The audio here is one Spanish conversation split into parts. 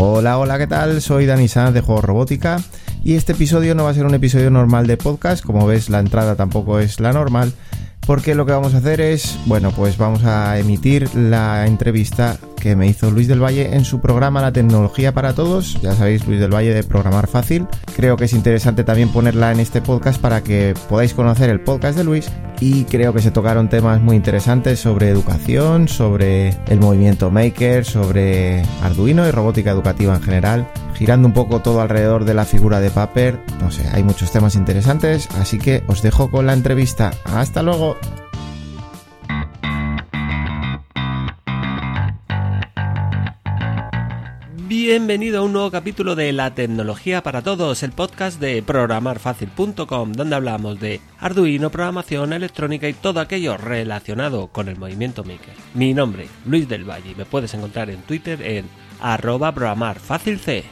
Hola, hola, ¿qué tal? Soy Dani Sanz de Juegos Robótica y este episodio no va a ser un episodio normal de podcast, como ves la entrada tampoco es la normal, porque lo que vamos a hacer es, bueno, pues vamos a emitir la entrevista que me hizo Luis del Valle en su programa La tecnología para todos. Ya sabéis, Luis del Valle de Programar Fácil. Creo que es interesante también ponerla en este podcast para que podáis conocer el podcast de Luis y creo que se tocaron temas muy interesantes sobre educación, sobre el movimiento maker, sobre Arduino y robótica educativa en general girando un poco todo alrededor de la figura de Paper. No sé, hay muchos temas interesantes, así que os dejo con la entrevista. Hasta luego. Bienvenido a un nuevo capítulo de La tecnología para todos, el podcast de programarfacil.com, donde hablamos de Arduino, programación electrónica y todo aquello relacionado con el movimiento maker. Mi nombre, Luis del Valle, me puedes encontrar en Twitter en arroba programarfacilc.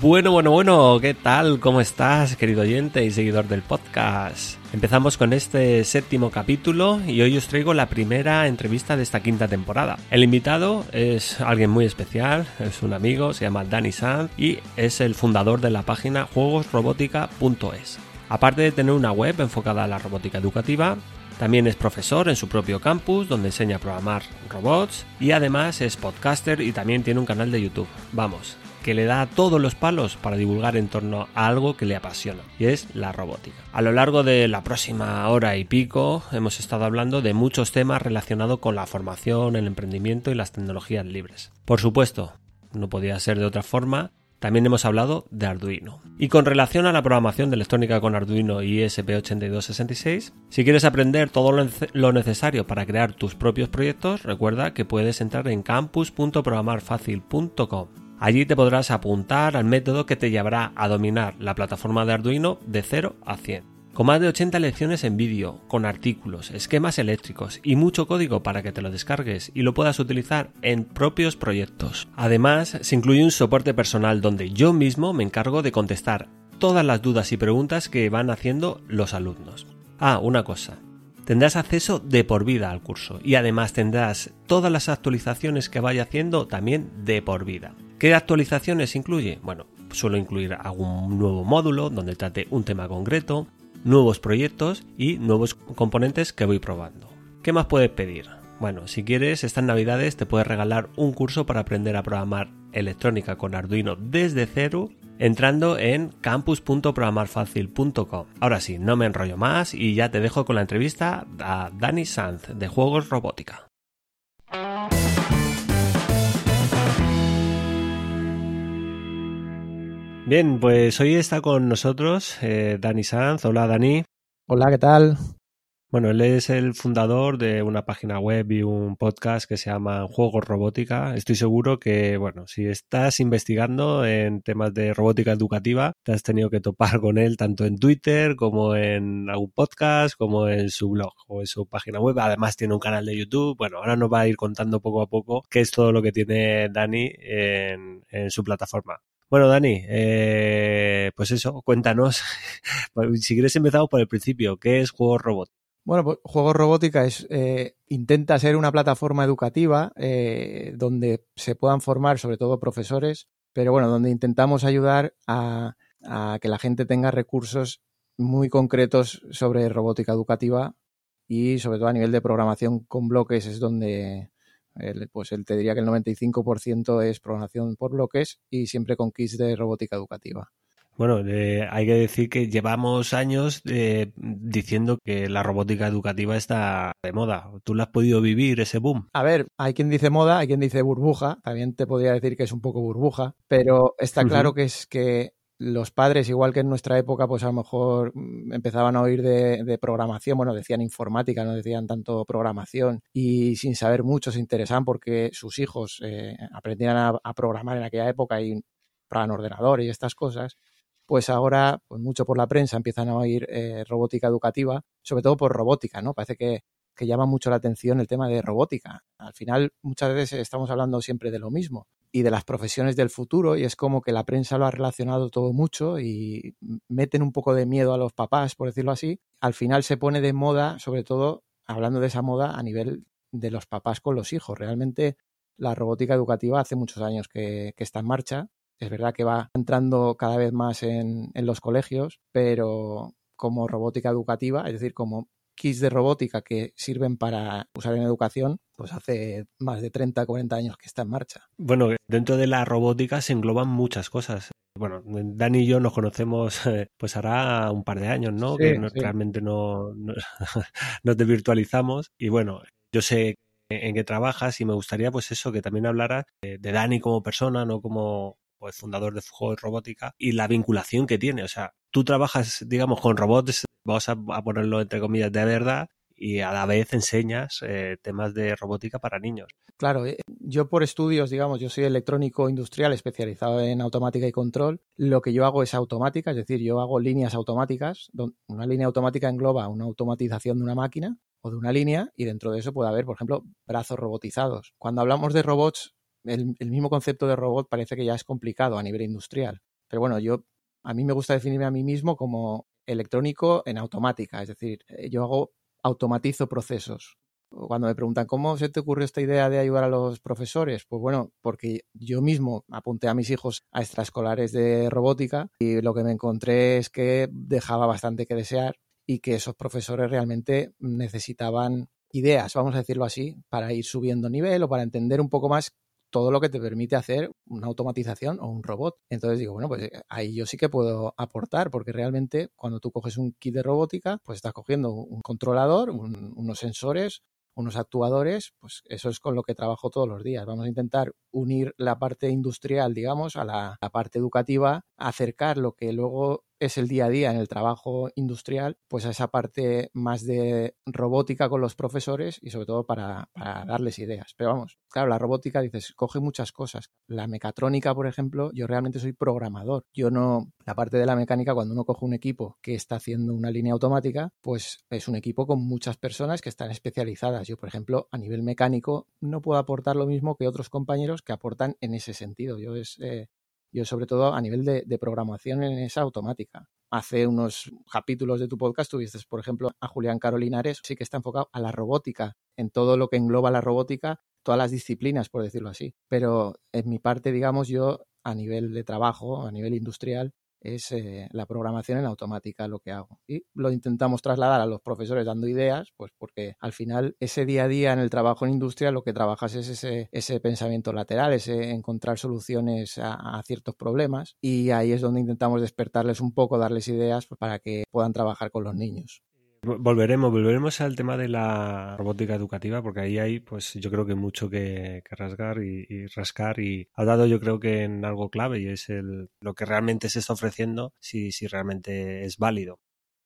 Bueno, bueno, bueno, ¿qué tal? ¿Cómo estás, querido oyente y seguidor del podcast? Empezamos con este séptimo capítulo y hoy os traigo la primera entrevista de esta quinta temporada. El invitado es alguien muy especial, es un amigo, se llama Dani Sanz y es el fundador de la página juegosrobotica.es. Aparte de tener una web enfocada a la robótica educativa, también es profesor en su propio campus donde enseña a programar robots y además es podcaster y también tiene un canal de YouTube. Vamos, que le da todos los palos para divulgar en torno a algo que le apasiona, y es la robótica. A lo largo de la próxima hora y pico hemos estado hablando de muchos temas relacionados con la formación, el emprendimiento y las tecnologías libres. Por supuesto, no podía ser de otra forma, también hemos hablado de Arduino. Y con relación a la programación de electrónica con Arduino y ESP8266, si quieres aprender todo lo necesario para crear tus propios proyectos, recuerda que puedes entrar en campus.programarfacil.com. Allí te podrás apuntar al método que te llevará a dominar la plataforma de Arduino de 0 a 100. Con más de 80 lecciones en vídeo, con artículos, esquemas eléctricos y mucho código para que te lo descargues y lo puedas utilizar en propios proyectos. Además, se incluye un soporte personal donde yo mismo me encargo de contestar todas las dudas y preguntas que van haciendo los alumnos. Ah, una cosa. Tendrás acceso de por vida al curso y además tendrás todas las actualizaciones que vaya haciendo también de por vida. ¿Qué actualizaciones incluye? Bueno, suelo incluir algún nuevo módulo donde trate un tema concreto, nuevos proyectos y nuevos componentes que voy probando. ¿Qué más puedes pedir? Bueno, si quieres, estas navidades te puedes regalar un curso para aprender a programar electrónica con Arduino desde cero entrando en campus.programarfacil.com. Ahora sí, no me enrollo más y ya te dejo con la entrevista a Dani Sanz de Juegos Robótica. Bien, pues hoy está con nosotros eh, Dani Sanz. Hola, Dani. Hola, ¿qué tal? Bueno, él es el fundador de una página web y un podcast que se llama Juegos Robótica. Estoy seguro que, bueno, si estás investigando en temas de robótica educativa, te has tenido que topar con él tanto en Twitter como en algún podcast, como en su blog o en su página web. Además tiene un canal de YouTube. Bueno, ahora nos va a ir contando poco a poco qué es todo lo que tiene Dani en, en su plataforma. Bueno, Dani, eh, pues eso, cuéntanos. si quieres empezamos por el principio, ¿qué es Juegos Robótica? Bueno, pues Juegos Robótica es, eh, intenta ser una plataforma educativa eh, donde se puedan formar sobre todo profesores, pero bueno, donde intentamos ayudar a que la gente tenga recursos muy concretos sobre robótica educativa y sobre todo a nivel de programación con bloques es donde, pues él te diría que el 95% es programación por bloques y siempre con kits de robótica educativa. Bueno, eh, hay que decir que llevamos años eh, diciendo que la robótica educativa está de moda. ¿Tú la has podido vivir ese boom? A ver, hay quien dice moda, hay quien dice burbuja. También te podría decir que es un poco burbuja, pero está claro que es que los padres, igual que en nuestra época, pues a lo mejor mm, empezaban a oír de, programación, bueno, decían informática, no decían tanto programación, y sin saber mucho se interesaban porque sus hijos eh, aprendían a, programar en aquella época y para ordenador y estas cosas, pues ahora, pues mucho por la prensa, empiezan a oír eh, robótica educativa, sobre todo por robótica, ¿no? Parece que, que llama mucho la atención el tema de robótica. Al final, muchas veces estamos hablando siempre de lo mismo y de las profesiones del futuro y es como que la prensa lo ha relacionado todo mucho y meten un poco de miedo a los papás, por decirlo así. Al final se pone de moda, sobre todo hablando de esa moda a nivel de los papás con los hijos. Realmente la robótica educativa hace muchos años que, está en marcha. Es verdad que va entrando cada vez más en, en los colegios, pero como robótica educativa, es decir, como kits de robótica que sirven para usar en educación, pues hace más de 30, 40 años que está en marcha. Bueno, dentro de la robótica se engloban muchas cosas. Bueno, Dani y yo nos conocemos pues hará un par de años, ¿no? que realmente no, no nos desvirtualizamos y bueno, yo sé en qué trabajas y me gustaría pues eso, que también hablara de, Dani como persona, no como pues, fundador de Fuego Robótica y la vinculación que tiene. O sea, tú trabajas, digamos, con robots, vamos a, ponerlo entre comillas, de verdad y a la vez enseñas eh, temas de robótica para niños. Claro, eh, yo por estudios, digamos, yo soy electrónico industrial especializado en automática y control. Lo que yo hago es automática, es decir, yo hago líneas automáticas. Una línea automática engloba una automatización de una máquina o de una línea y dentro de eso puede haber, por ejemplo, brazos robotizados. Cuando hablamos de robots, el, mismo concepto de robot parece que ya es complicado a nivel industrial. Pero bueno, yo a mí me gusta definirme a mí mismo como electrónico en automática, es decir, eh, yo hago automatizo procesos. Cuando me preguntan cómo se te ocurrió esta idea de ayudar a los profesores, pues bueno, porque yo mismo apunté a mis hijos a extraescolares de robótica y lo que me encontré es que dejaba bastante que desear y que esos profesores realmente necesitaban ideas, vamos a decirlo así, para ir subiendo nivel o para entender un poco más todo lo que te permite hacer una automatización o un robot. Entonces digo, bueno, pues eh, ahí yo sí que puedo aportar, porque realmente cuando tú coges un kit de robótica, pues estás cogiendo un controlador, unos sensores, unos actuadores, pues eso es con lo que trabajo todos los días. Vamos a intentar unir la parte industrial, digamos, a la, parte educativa, acercar lo que luego es el día a día en el trabajo industrial, pues a esa parte más de robótica con los profesores y sobre todo para, darles ideas. Pero vamos, claro, la robótica, dices, coge muchas cosas. La mecatrónica, por ejemplo, yo realmente soy programador. Yo no, la parte de la mecánica, cuando uno coge un equipo que está haciendo una línea automática, pues es un equipo con muchas personas que están especializadas. Yo, por ejemplo, a nivel mecánico, no puedo aportar lo mismo que otros compañeros que aportan en ese sentido. Yo es, eh, yo sobre todo a nivel de, programación en esa automática. Hace unos capítulos de tu podcast tuviste, por ejemplo, a Julián Carolinares, sí que está enfocado a la robótica, en todo lo que engloba la robótica, todas las disciplinas, por decirlo así. Pero en mi parte, digamos, yo a nivel de trabajo, a nivel industrial, es eh, la programación en automática lo que hago. Y lo intentamos trasladar a los profesores dando ideas, pues porque al final ese día a día en el trabajo en industria lo que trabajas es ese, ese pensamiento lateral, ese encontrar soluciones a, ciertos problemas y ahí es donde intentamos despertarles un poco, darles ideas pues, para que puedan trabajar con los niños. Volveremos, volveremos al tema de la robótica educativa, porque ahí hay, pues yo creo que mucho que, rasgar y, rascar. Y ha dado, yo creo que en algo clave y es el, lo que realmente se está ofreciendo, si, si realmente es válido.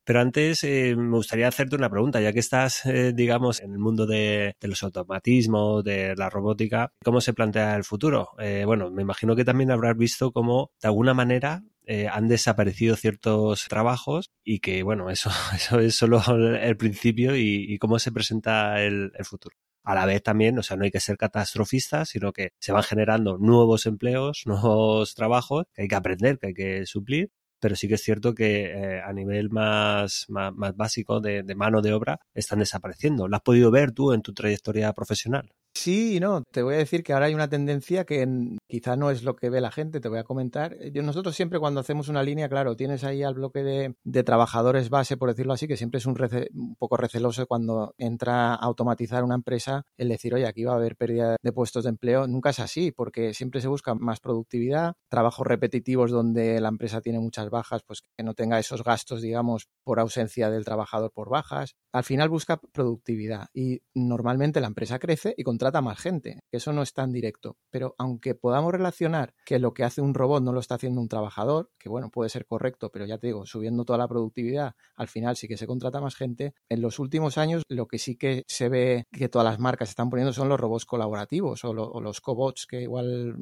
Pero antes eh, me gustaría hacerte una pregunta, ya que estás, eh, digamos, en el mundo de, los automatismos, de la robótica, ¿cómo se plantea el futuro? Eh, bueno, me imagino que también habrás visto cómo, de alguna manera, han desaparecido ciertos trabajos y que, bueno, eso, eso es solo el principio y, cómo se presenta el, futuro a la vez también, o sea, no hay que ser catastrofistas, sino que se van generando nuevos empleos, nuevos trabajos que hay que aprender, que hay que suplir pero sí que es cierto que eh, a nivel más, más, básico de, de, mano de obra están desapareciendo. ¿Lo has podido ver tú en tu trayectoria profesional? Sí y no. Te voy a decir que ahora hay una tendencia que quizá no es lo que ve la gente, te voy a comentar. Eh, nosotros siempre cuando hacemos una línea, claro, tienes ahí al bloque de, trabajadores base, por decirlo así, que siempre es un, un, poco receloso cuando entra a automatizar una empresa el decir, oye, aquí va a haber pérdida de puestos de empleo. Nunca es así, porque siempre se busca más productividad, trabajos repetitivos donde la empresa tiene muchas bajas, pues que no tenga esos gastos, digamos, por ausencia del trabajador por bajas. Al final busca productividad y normalmente la empresa crece y con trata más gente, eso no es tan directo. Pero aunque podamos relacionar que lo que hace un robot no lo está haciendo un trabajador, que bueno, puede ser correcto, pero ya te digo, subiendo toda la productividad, al final sí que se contrata más gente. En los últimos años lo que sí que se ve que todas las marcas están poniendo son los robots colaborativos o, o los cobots que igual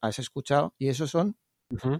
has escuchado y esos son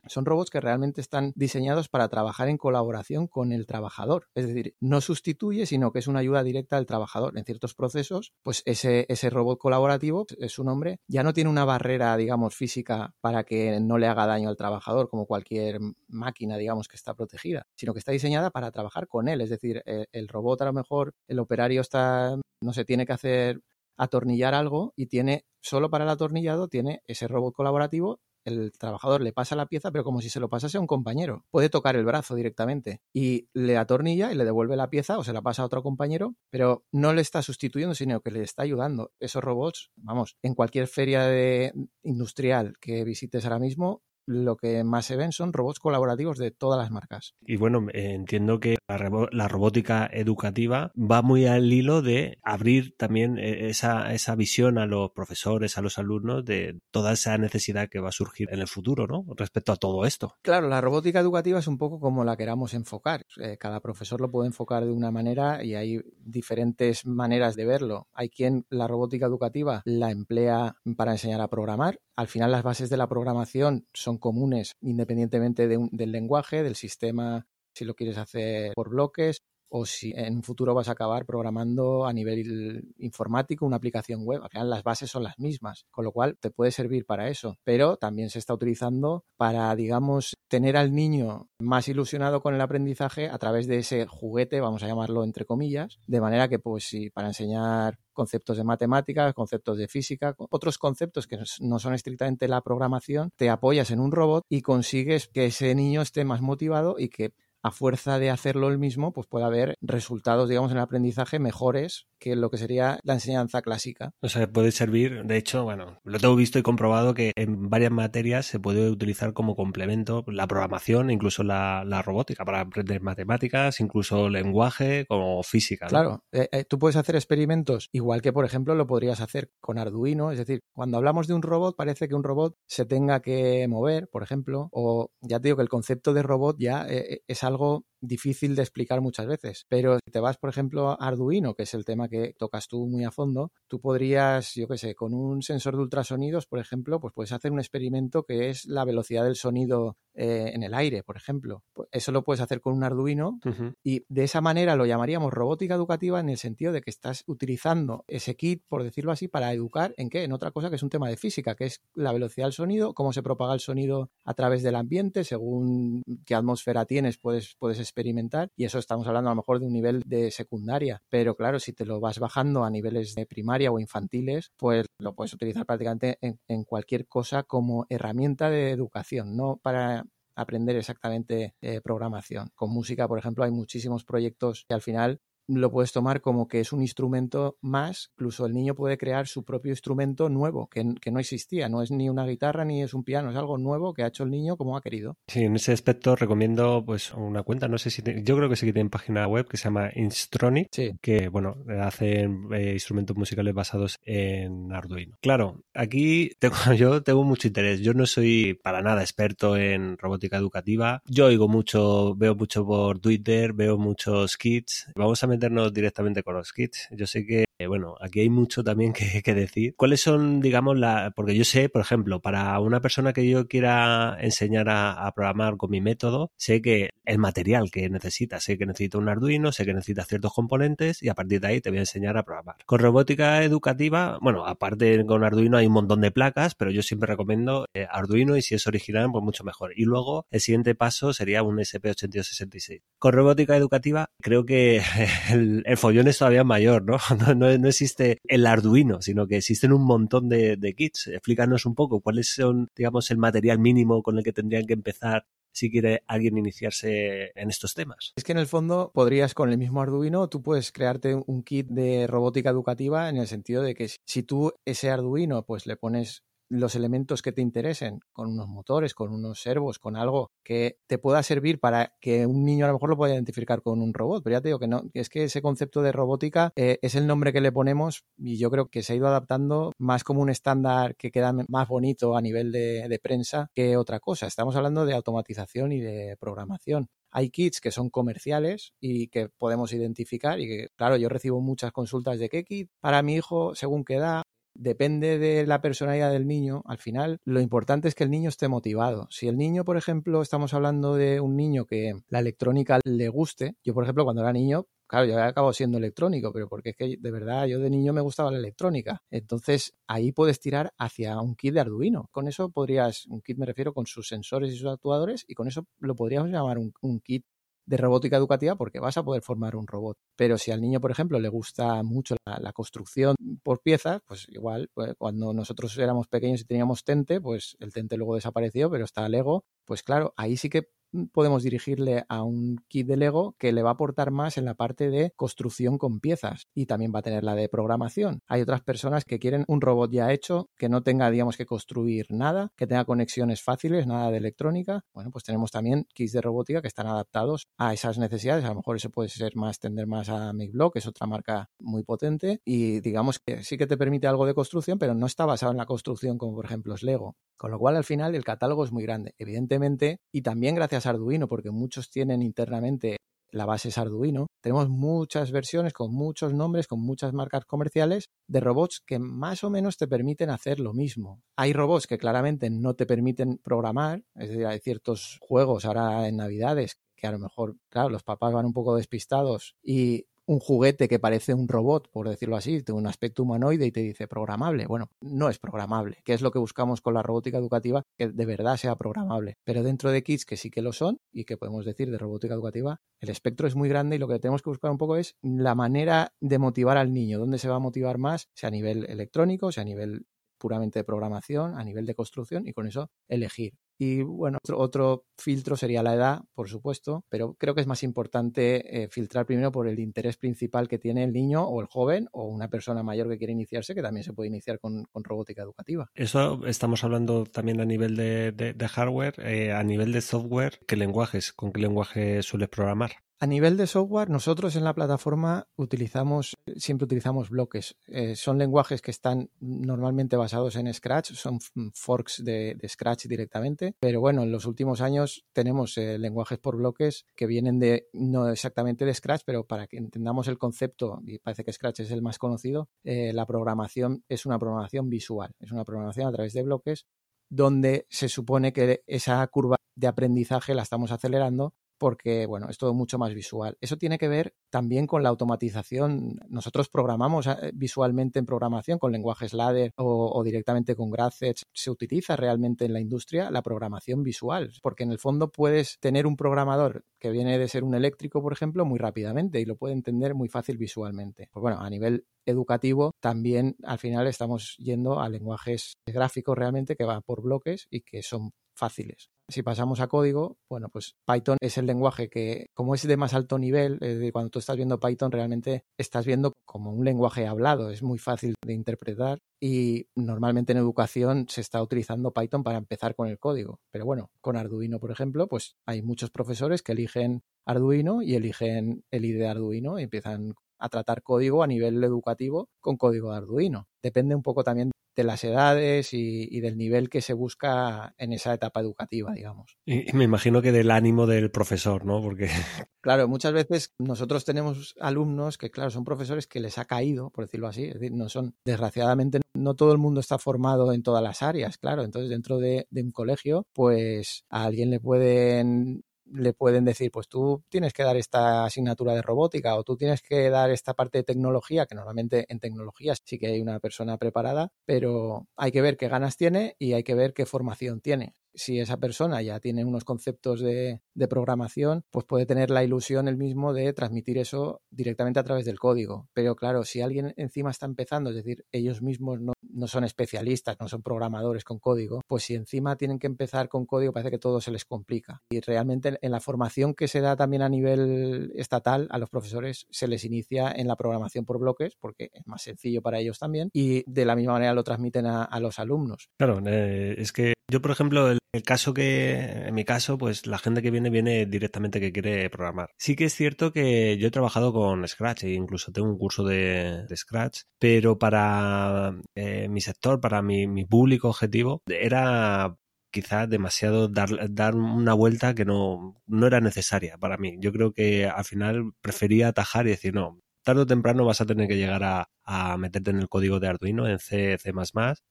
son robots que realmente están diseñados para trabajar en colaboración con el trabajador. Es decir, no sustituye, sino que es una ayuda directa al trabajador. En ciertos procesos, pues ese, ese robot colaborativo, es su nombre, ya no tiene una barrera, digamos, física para que no le haga daño al trabajador, como cualquier máquina, digamos, que está protegida, sino que está diseñada para trabajar con él. Es decir, el, el robot a lo mejor, el operario está, no se tiene que hacer atornillar algo y tiene, solo para el atornillado, tiene ese robot colaborativo el trabajador le pasa la pieza, pero como si se lo pasase a un compañero. Puede tocar el brazo directamente y le atornilla y le devuelve la pieza o se la pasa a otro compañero, pero no le está sustituyendo, sino que le está ayudando. Esos robots, vamos, en cualquier feria de industrial que visites ahora mismo, lo que más se ven son robots colaborativos de todas las marcas. Y bueno, entiendo que la, robótica educativa va muy al hilo de abrir también eh, esa, esa visión a los profesores, a los alumnos de toda esa necesidad que va a surgir en el futuro, ¿no? Respecto a todo esto. Claro, la robótica educativa es un poco como la queramos enfocar. Eh, cada profesor lo puede enfocar de una manera y hay diferentes maneras de verlo. Hay quien la robótica educativa la emplea para enseñar a programar. Al final las bases de la programación son comunes independientemente del lenguaje, del sistema si lo quieres hacer por bloques o si en un futuro vas a acabar programando a nivel informático una aplicación web. Al las bases son las mismas, con lo cual te puede servir para eso, pero también se está utilizando para, digamos, tener al niño más ilusionado con el aprendizaje a través de ese juguete, vamos a llamarlo entre comillas, de manera que, pues, si para enseñar conceptos de matemáticas, conceptos de física, otros conceptos que no son estrictamente la programación, te apoyas en un robot y consigues que ese niño esté más motivado y que a fuerza de hacerlo el mismo, pues puede haber resultados, digamos, en el aprendizaje mejores que lo que sería la enseñanza clásica. O sea, puede servir, de hecho, bueno, lo tengo visto y comprobado que en varias materias se puede utilizar como complemento la programación, incluso la, robótica para aprender matemáticas, incluso lenguaje como física. Claro, eh, eh, tú puedes hacer experimentos igual que, por ejemplo, lo podrías hacer con Arduino, es decir, cuando hablamos de un robot parece que un robot se tenga que mover, por ejemplo, o ya te digo que el concepto de robot ya eh, es algo algo difícil de explicar muchas veces. Pero si te vas, por ejemplo, a Arduino, que es el tema que tocas tú muy a fondo, tú podrías, yo qué sé, con un sensor de ultrasonidos, por ejemplo, pues puedes hacer un experimento que es la velocidad del sonido eh, en el aire, por ejemplo. Pues eso lo puedes hacer con un Arduino y de esa manera lo llamaríamos robótica educativa en el sentido de que estás utilizando ese kit, por decirlo así, para educar en qué? En otra cosa que es un tema de física, que es la velocidad del sonido, cómo se propaga el sonido a través del ambiente, según qué atmósfera tienes, puedes, puedes experimentar y eso estamos hablando a lo mejor de un nivel de secundaria, pero claro, si te lo vas bajando a niveles de primaria o infantiles, pues lo puedes utilizar prácticamente en, cualquier cosa como herramienta de educación, no para aprender exactamente eh, programación. Con música, por ejemplo, hay muchísimos proyectos que al final lo puedes tomar como que es un instrumento más, incluso el niño puede crear su propio instrumento nuevo, que, no existía, no es ni una guitarra ni es un piano, es algo nuevo que ha hecho el niño como ha querido. Sí, en ese aspecto recomiendo pues una cuenta, no sé si, yo creo que sí que tienen página web que se llama Instronic, que bueno, hacen eh, instrumentos musicales basados en Arduino. Claro, aquí tengo, yo tengo mucho interés, yo no soy para nada experto en robótica educativa, yo oigo mucho, veo mucho por Twitter, veo muchos kits, vamos a meternos directamente con los kits. Yo sé que, bueno, aquí hay mucho también que, decir. ¿Cuáles son, digamos, la. Porque yo sé, por ejemplo, para una persona que yo quiera enseñar a, programar con mi método, sé que el material que necesita, sé que necesita un Arduino, sé que necesita ciertos componentes y a partir de ahí te voy a enseñar a programar. Con robótica educativa, bueno, aparte con Arduino hay un montón de placas, pero yo siempre recomiendo eh, Arduino y si es original, pues mucho mejor. Y luego el siguiente paso sería un SP8266. Con robótica educativa, creo que el, follón es todavía mayor, ¿no? ¿no? Existe el Arduino, sino que existen un montón de, kits. Explícanos un poco cuáles son, digamos, el material mínimo con el que tendrían que empezar si quiere alguien iniciarse en estos temas. Es que en el fondo podrías con el mismo Arduino, tú puedes crearte un kit de robótica educativa en el sentido de que si tú ese Arduino pues le pones los elementos que te interesen, con unos motores, con unos servos, con algo que te pueda servir para que un niño a lo mejor lo pueda identificar con un robot. Pero ya te digo que no, es que ese concepto de robótica eh, es el nombre que le ponemos y yo creo que se ha ido adaptando más como un estándar que queda más bonito a nivel de, de prensa que otra cosa. Estamos hablando de automatización y de programación hay kits que son comerciales y que podemos identificar y que, claro, yo recibo muchas consultas de qué kit para mi hijo según qué edad depende de la personalidad del niño, al final lo importante es que el niño esté motivado. Si el niño, por ejemplo, estamos hablando de un niño que la electrónica le guste, yo, por ejemplo, cuando era niño, claro, yo acabo siendo electrónico, pero porque es que de verdad yo de niño me gustaba la electrónica. Entonces ahí puedes tirar hacia un kit de Arduino. Con eso podrías, un kit me refiero con sus sensores y sus actuadores, y con eso lo podríamos llamar un, un kit de robótica educativa porque vas a poder formar un robot. Pero si al niño, por ejemplo, le gusta mucho la, construcción por piezas, pues igual, pues cuando nosotros éramos pequeños y teníamos Tente, pues el Tente luego desapareció, pero está Lego, pues claro, ahí sí que podemos dirigirle a un kit de Lego que le va a aportar más en la parte de construcción con piezas y también va a tener la de programación. Hay otras personas que quieren un robot ya hecho, que no tenga, digamos, que construir nada, que tenga conexiones fáciles, nada de electrónica. Bueno, pues tenemos también kits de robótica que están adaptados a esas necesidades. A lo mejor eso puede ser más, tender más a MakeBlock, que es otra marca muy potente y digamos que sí que te permite algo de construcción, pero no está basado en la construcción como por ejemplo es Lego. Con lo cual al final el catálogo es muy grande, evidentemente, y también gracias Arduino, porque muchos tienen internamente la base es Arduino. Tenemos muchas versiones con muchos nombres, con muchas marcas comerciales de robots que más o menos te permiten hacer lo mismo. Hay robots que claramente no te permiten programar, es decir, hay ciertos juegos ahora en Navidades que a lo mejor, claro, los papás van un poco despistados y un juguete que parece un robot, por decirlo así, de un aspecto humanoide y te dice programable. Bueno, no es programable, que es lo que buscamos con la robótica educativa, que de verdad sea programable. Pero dentro de kits que sí que lo son y que podemos decir de robótica educativa, el espectro es muy grande y lo que tenemos que buscar un poco es la manera de motivar al niño, dónde se va a motivar más, sea a nivel electrónico, sea a nivel puramente de programación, a nivel de construcción y con eso elegir. Y bueno, otro, filtro sería la edad, por supuesto, pero creo que es más importante eh, filtrar primero por el interés principal que tiene el niño o el joven o una persona mayor que quiere iniciarse, que también se puede iniciar con, robótica educativa. Eso estamos hablando también a nivel de, hardware, eh, a nivel de software, ¿qué lenguajes? ¿Con qué lenguaje sueles programar? A nivel de software, nosotros en la plataforma utilizamos, siempre utilizamos bloques. Eh, son lenguajes que están normalmente basados en Scratch, son forks de, Scratch directamente, pero bueno, en los últimos años tenemos eh, lenguajes por bloques que vienen de, no exactamente de Scratch, pero para que entendamos el concepto, y parece que Scratch es el más conocido, eh, la programación es una programación visual, es una programación a través de bloques donde se supone que esa curva de aprendizaje la estamos acelerando porque, bueno, es todo mucho más visual. Eso tiene que ver también con la automatización. Nosotros programamos eh, visualmente en programación con lenguajes ladder o, directamente con GraphEdge. Se utiliza realmente en la industria la programación visual, porque en el fondo puedes tener un programador que viene de ser un eléctrico, por ejemplo, muy rápidamente y lo puede entender muy fácil visualmente. Pues bueno, a nivel educativo también al final estamos yendo a lenguajes gráficos realmente que van por bloques y que son fáciles. Si pasamos a código, bueno, pues Python es el lenguaje que, como es de más alto nivel, es decir, cuando tú estás viendo Python, realmente estás viendo como un lenguaje hablado, es muy fácil de interpretar y normalmente en educación se está utilizando Python para empezar con el código. Pero bueno, con Arduino, por ejemplo, pues hay muchos profesores que eligen Arduino y eligen el IDE de Arduino y empiezan a tratar código a nivel educativo con código de Arduino. Depende un poco también de las edades y, del nivel que se busca en esa etapa educativa, digamos. Y, me imagino que del ánimo del profesor, ¿no? Porque... Claro, muchas veces nosotros tenemos alumnos que, claro, son profesores que les ha caído, por decirlo así, es decir, no son, desgraciadamente, no todo el mundo está formado en todas las áreas, claro, entonces dentro de, de un colegio, pues a alguien le pueden le pueden decir, pues tú tienes que dar esta asignatura de robótica o tú tienes que dar esta parte de tecnología, que normalmente en tecnología sí que hay una persona preparada, pero hay que ver qué ganas tiene y hay que ver qué formación tiene si esa persona ya tiene unos conceptos de, programación, pues puede tener la ilusión el mismo de transmitir eso directamente a través del código. Pero claro, si alguien encima está empezando, es decir, ellos mismos no, no son especialistas, no son programadores con código, pues si encima tienen que empezar con código, parece que todo se les complica. Y realmente en la formación que se da también a nivel estatal, a los profesores se les inicia en la programación por bloques, porque es más sencillo para ellos también, y de la misma manera lo transmiten a, los alumnos. Claro, eh, es que yo, por ejemplo, el, caso que, en mi caso, pues la gente que viene, viene directamente que quiere programar. Sí que es cierto que yo he trabajado con Scratch e incluso tengo un curso de, Scratch, pero para eh, mi sector, para mi, mi público objetivo, era quizás demasiado dar, dar una vuelta que no, no era necesaria para mí. Yo creo que al final prefería atajar y decir, no, tarde o temprano vas a tener que llegar a, meterte en el código de Arduino, en C, C++.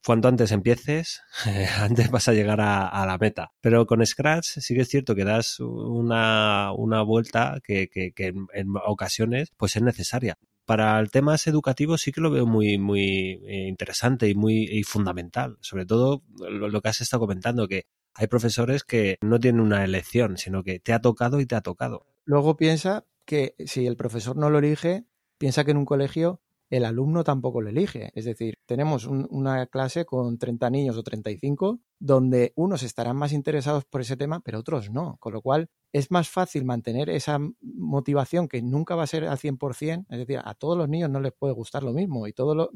Cuanto antes empieces, antes vas a llegar a, la meta. Pero con Scratch sí que es cierto que das una, vuelta que, en, ocasiones pues es necesaria. Para el temas educativos sí que lo veo muy, muy eh, interesante y muy fundamental. Sobre todo lo, lo que has estado comentando, que hay profesores que no tienen una elección, sino que te ha tocado y te ha tocado. Luego piensa que si el profesor no lo elige, piensa que en un colegio el alumno tampoco lo elige. Es decir, tenemos una clase con 30 niños o 35 donde unos estarán más interesados por ese tema, pero otros no. Con lo cual es más fácil mantener esa motivación que nunca va a ser al 100%. Es decir, a todos los niños no les puede gustar lo mismo y todo lo,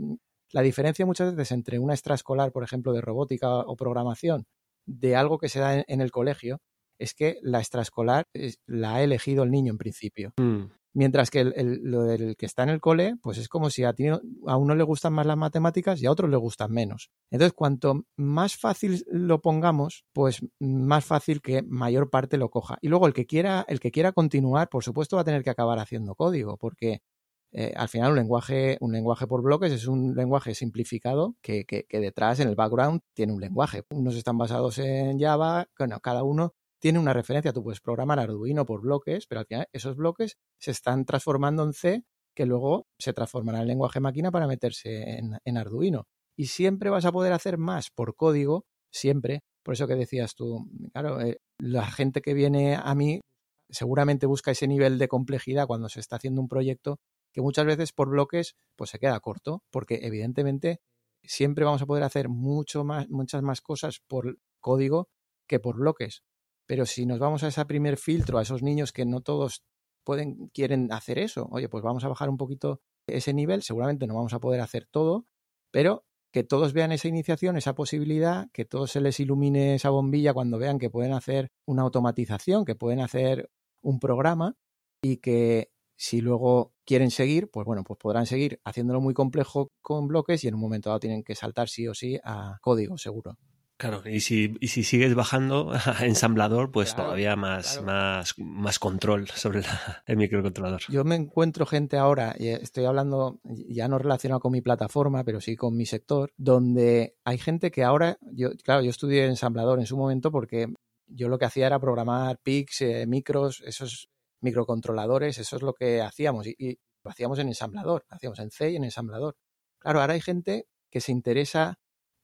la diferencia muchas veces entre una extraescolar, por ejemplo, de robótica o programación, de algo que se da en, el colegio, es que la extraescolar la ha elegido el niño en principio. Mm. Mientras que el, lo del que está en el cole, pues es como si a, ti, a uno le gustan más las matemáticas y a otro le gustan menos. Entonces, cuanto más fácil lo pongamos, pues más fácil que mayor parte lo coja. Y luego el que quiera, el que quiera continuar, por supuesto, va a tener que acabar haciendo código, porque eh, al final un lenguaje, un lenguaje por bloques es un lenguaje simplificado que, que, que, detrás en el background tiene un lenguaje. Unos están basados en Java, bueno, cada uno tiene una referencia. Tú puedes programar Arduino por bloques, pero al final esos bloques se están transformando en C, que luego se transformará en lenguaje máquina para meterse en, Arduino. Y siempre vas a poder hacer más por código, siempre. Por eso que decías tú, claro, eh, la gente que viene a mí seguramente busca ese nivel de complejidad cuando se está haciendo un proyecto que muchas veces por bloques pues se queda corto, porque evidentemente siempre vamos a poder hacer mucho más, muchas más cosas por código que por bloques. Pero si nos vamos a ese primer filtro, a esos niños que no todos pueden, quieren hacer eso, oye, pues vamos a bajar un poquito ese nivel, seguramente no vamos a poder hacer todo, pero que todos vean esa iniciación, esa posibilidad, que todos se les ilumine esa bombilla cuando vean que pueden hacer una automatización, que pueden hacer un programa y que si luego quieren seguir, pues bueno, pues podrán seguir haciéndolo muy complejo con bloques y en un momento dado tienen que saltar sí o sí a código seguro. Claro, y si, y si sigues bajando a ensamblador, pues todavía más, más, más control sobre el microcontrolador. Yo me encuentro gente ahora, y estoy hablando ya no relacionado con mi plataforma, pero sí con mi sector, donde hay gente que ahora, yo, claro, yo estudié ensamblador en su momento porque yo lo que hacía era programar PICs, eh, micros, esos microcontroladores, eso es lo que hacíamos, y, y lo hacíamos en ensamblador, lo hacíamos en C y en ensamblador. Claro, ahora hay gente que se interesa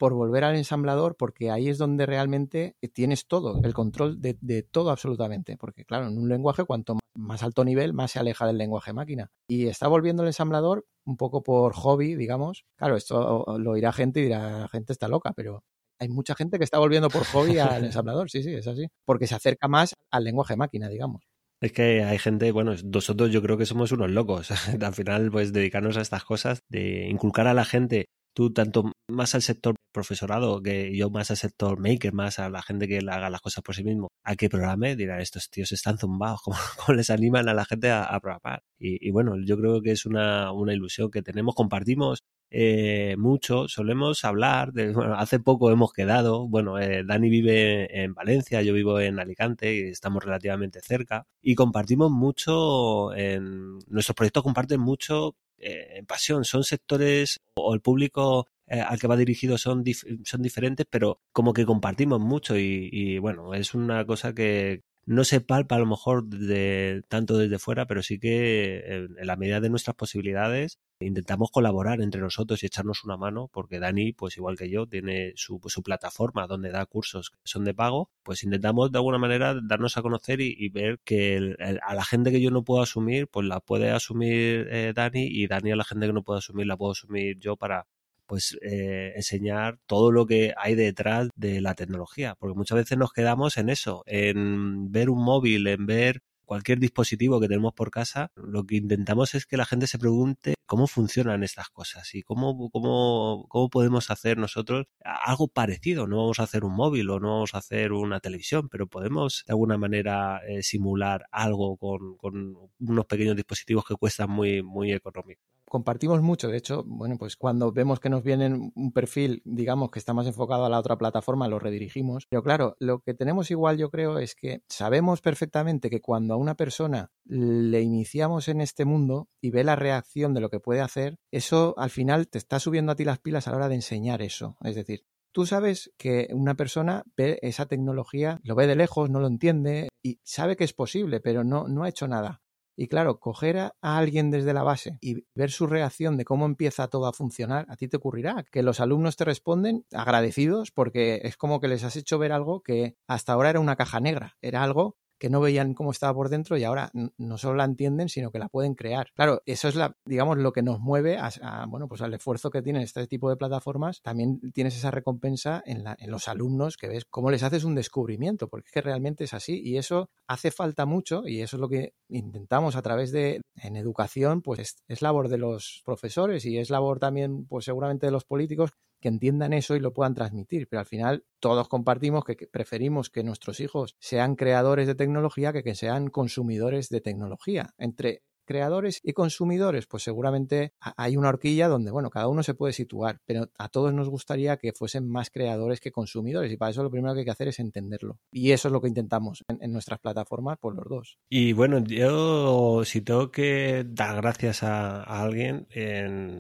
por volver al ensamblador porque ahí es donde realmente tienes todo, el control de, todo absolutamente. Porque claro, en un lenguaje cuanto más alto nivel, más se aleja del lenguaje máquina. Y está volviendo el ensamblador un poco por hobby, digamos. Claro, esto lo oirá gente y dirá, la gente está loca, pero hay mucha gente que está volviendo por hobby al ensamblador, sí, sí, es así. Porque se acerca más al lenguaje máquina, digamos. Es que hay gente, bueno, nosotros yo creo que somos unos locos. Al final, pues dedicarnos a estas cosas, de inculcar a la gente tú tanto más al sector profesorado que yo más al sector maker, más a la gente que haga las cosas por sí mismo, a que programe, dirán, estos tíos están zumbados, como, les animan a la gente a, programar. Y, bueno, yo creo que es una, una ilusión que tenemos, compartimos eh, mucho, solemos hablar, hace poco hemos quedado, bueno, eh, Dani vive en Valencia, yo vivo en Alicante y estamos relativamente cerca y compartimos mucho, en, nuestros proyectos comparten mucho eh, en pasión, son sectores o el público eh, al que va dirigido son, son diferentes, pero como que compartimos mucho y, bueno, es una cosa que no se palpa a lo mejor de, tanto desde fuera, pero sí que en, la medida de nuestras posibilidades intentamos colaborar entre nosotros y echarnos una mano, porque Dani, pues igual que yo, tiene su, su plataforma donde da cursos que son de pago, pues intentamos de alguna manera darnos a conocer y, ver que a la gente que yo no puedo asumir, pues la puede asumir eh, Dani y Dani a la gente que no puedo asumir la puedo asumir yo para pues eh, enseñar todo lo que hay detrás de la tecnología, porque muchas veces nos quedamos en eso, en ver un móvil, en ver cualquier dispositivo que tenemos por casa, lo que intentamos es que la gente se pregunte cómo funcionan estas cosas y cómo, cómo, cómo podemos hacer nosotros algo parecido. No vamos a hacer un móvil o no vamos a hacer una televisión, pero podemos de alguna manera eh, simular algo con, con, unos pequeños dispositivos que cuestan muy, muy económicos compartimos mucho. De hecho, bueno, pues cuando vemos que nos viene un perfil, digamos, que está más enfocado a la otra plataforma, lo redirigimos. Pero claro, lo que tenemos igual, yo creo, es que sabemos perfectamente que cuando a una persona le iniciamos en este mundo y ve la reacción de lo que puede hacer, eso al final te está subiendo a ti las pilas a la hora de enseñar eso. Es decir, Tú sabes que una persona ve esa tecnología, lo ve de lejos, no lo entiende y sabe que es posible, pero no, no ha hecho nada. Y claro, coger a, alguien desde la base y ver su reacción de cómo empieza todo a funcionar, a ti te ocurrirá que los alumnos te responden agradecidos porque es como que les has hecho ver algo que hasta ahora era una caja negra, era algo que no veían cómo estaba por dentro y ahora no solo la entienden, sino que la pueden crear. Claro, eso es la, digamos, lo que nos mueve a, bueno, pues al esfuerzo que tienen este tipo de plataformas. También tienes esa recompensa en, en los alumnos que ves cómo les haces un descubrimiento, porque es que realmente es así y eso hace falta mucho y eso es lo que intentamos a través de, en educación, pues es, es labor de los profesores y es labor también, pues seguramente de los políticos que entiendan eso y lo puedan transmitir. Pero al final todos compartimos que, preferimos que nuestros hijos sean creadores de tecnología que que sean consumidores de tecnología. Entre creadores y consumidores, pues seguramente hay una horquilla donde, bueno, cada uno se puede situar, pero a todos nos gustaría que fuesen más creadores que consumidores y para eso lo primero que hay que hacer es entenderlo. Y eso es lo que intentamos en, nuestras plataformas, por los dos. Y bueno, yo si tengo que dar gracias a, alguien,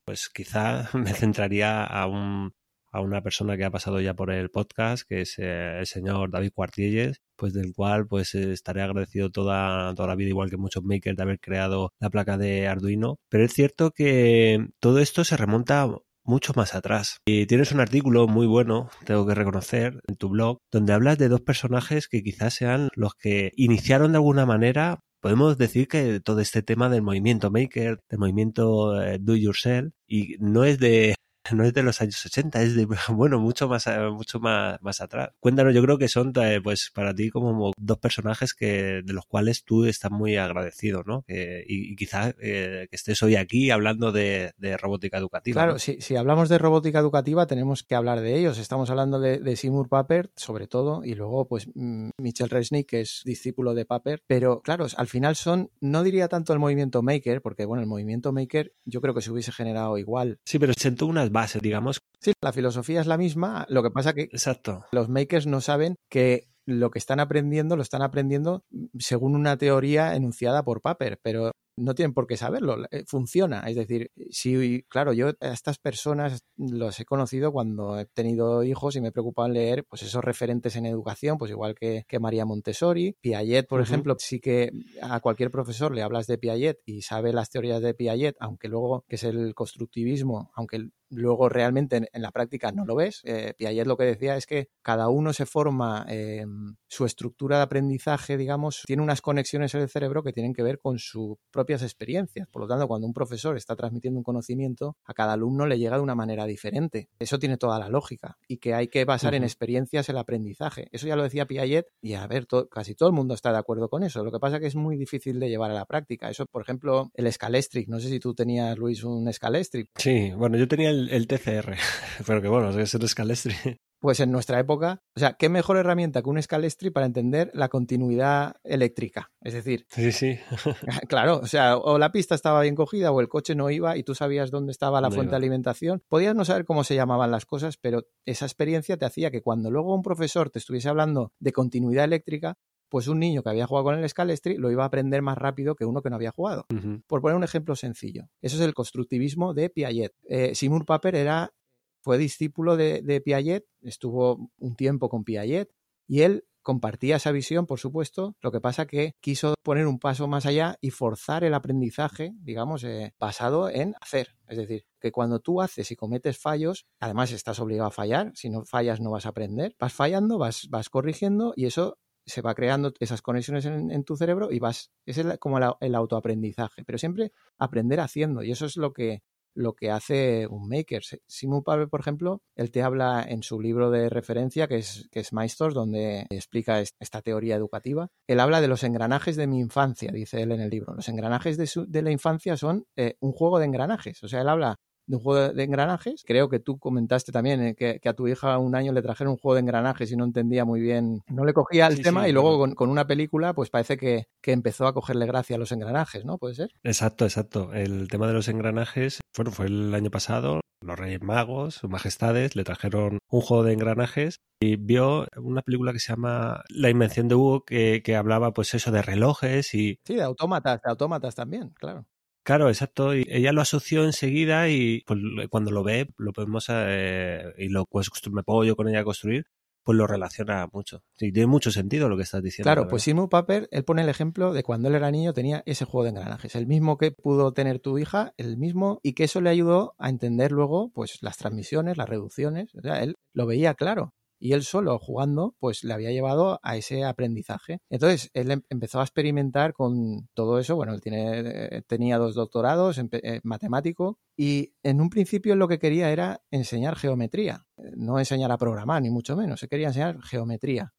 pues quizá me centraría a un a una persona que ha pasado ya por el podcast, que es eh, el señor David Cuartilles, pues del cual pues estaré agradecido toda, toda la vida, igual que muchos makers, de haber creado la placa de Arduino. Pero es cierto que todo esto se remonta mucho más atrás. Y tienes un artículo muy bueno, tengo que reconocer, en tu blog, donde hablas de dos personajes que quizás sean los que iniciaron de alguna manera podemos decir que todo este tema del movimiento maker, del movimiento eh, do yourself, y no es de no es de los años 80, es de, bueno, mucho más, mucho más, más atrás. Cuéntanos, yo creo que son, eh, pues, para ti como dos personajes que, de los cuales tú estás muy agradecido, ¿no? Que, y, quizás eh, que estés hoy aquí hablando de, robótica educativa. Claro, si, si, hablamos de robótica educativa tenemos que hablar de ellos. Estamos hablando de, de Seymour Papert, sobre todo, y luego, pues, mm, Michel Resnick, que es discípulo de Papert. Pero, claro, al final son, no diría tanto el movimiento maker, porque, bueno, el movimiento maker yo creo que se hubiese generado igual. Sí, pero sentó unas base, digamos. Sí, la filosofía es la misma, lo que pasa que Exacto. los makers no saben que lo que están aprendiendo lo están aprendiendo según una teoría enunciada por Paper, pero no tienen por qué saberlo, eh, funciona. Es decir, si, claro, yo a estas personas los he conocido cuando he tenido hijos y me preocupan leer pues esos referentes en educación, pues igual que, que María Montessori, Piaget, por ejemplo, sí que a cualquier profesor le hablas de Piaget y sabe las teorías de Piaget, aunque luego, que es el constructivismo, aunque luego realmente en, la práctica no lo ves. Eh, Piaget lo que decía es que cada uno se forma eh, su estructura de aprendizaje, digamos, tiene unas conexiones en el cerebro que tienen que ver con sus propias experiencias. Por lo tanto, cuando un profesor está transmitiendo un conocimiento, a cada alumno le llega de una manera diferente. Eso tiene toda la lógica y que hay que basar en experiencias el aprendizaje. Eso ya lo decía Piaget y a ver, casi todo el mundo está de acuerdo con eso. Lo que pasa es que es muy difícil de llevar a la práctica. Eso, por ejemplo, el Scalestric. No sé si tú tenías, Luis, un Scalestric. Sí, bueno, yo tenía el el, TCR, pero que bueno, es el Scalestri. Pues en nuestra época, o sea, ¿qué mejor herramienta que un Scalestri para entender la continuidad eléctrica? Es decir, sí, sí. claro, o sea, o la pista estaba bien cogida o el coche no iba y tú sabías dónde estaba la fuente de alimentación. Podías no saber cómo se llamaban las cosas, pero esa experiencia te hacía que cuando luego un profesor te estuviese hablando de continuidad eléctrica, pues un niño que había jugado con el Scalestri lo iba a aprender más rápido que uno que no había jugado. Por poner un ejemplo sencillo. Eso es el constructivismo de Piaget. Eh, Simon Paper era, fue discípulo de, de Piaget, estuvo un tiempo con Piaget y él compartía esa visión, por supuesto, lo que pasa que quiso poner un paso más allá y forzar el aprendizaje, digamos, eh, basado en hacer. Es decir, que cuando tú haces y cometes fallos, además estás obligado a fallar, si no fallas no vas a aprender, vas fallando, vas, vas corrigiendo y eso se va creando esas conexiones en, tu cerebro y vas, es como el autoaprendizaje, pero siempre aprender haciendo y eso es lo que, lo que hace un maker. Simon Pavel, por ejemplo, él te habla en su libro de referencia, que es, que es donde explica esta teoría educativa. Él habla de los engranajes de mi infancia, dice él en el libro. Los engranajes de, de la infancia son eh, un juego de engranajes. O sea, él habla de un juego de engranajes. Creo que tú comentaste también eh, que, a tu hija un año le trajeron un juego de engranajes y no entendía muy bien, no le cogía el tema y luego con, una película pues parece que, empezó a cogerle gracia a los engranajes, ¿no? ¿Puede ser? Exacto, exacto. El tema de los engranajes, bueno, fue el año pasado, los Reyes Magos, sus majestades, le trajeron un juego de engranajes y vio una película que se llama La invención de Hugo que, que hablaba pues eso de relojes y... Sí, de autómatas, de autómatas también, claro. Claro, exacto. Y ella lo asoció enseguida y pues, cuando lo ve, lo podemos eh, y lo pues, me puedo yo con ella construir. pues lo relaciona mucho. Sí, tiene mucho sentido lo que estás diciendo. Claro, pues Simon Paper, él pone el ejemplo de cuando él era niño tenía ese juego de engranajes, el mismo que pudo tener tu hija, el mismo, y que eso le ayudó a entender luego pues las transmisiones, las reducciones, o sea, él lo veía claro y él solo jugando pues le había llevado a ese aprendizaje. Entonces él em, empezó a experimentar con todo eso, bueno, él tiene, eh, tenía dos doctorados, en eh, matemático, y en un principio lo que quería era enseñar geometría, no enseñar a programar, ni mucho menos, se quería enseñar geometría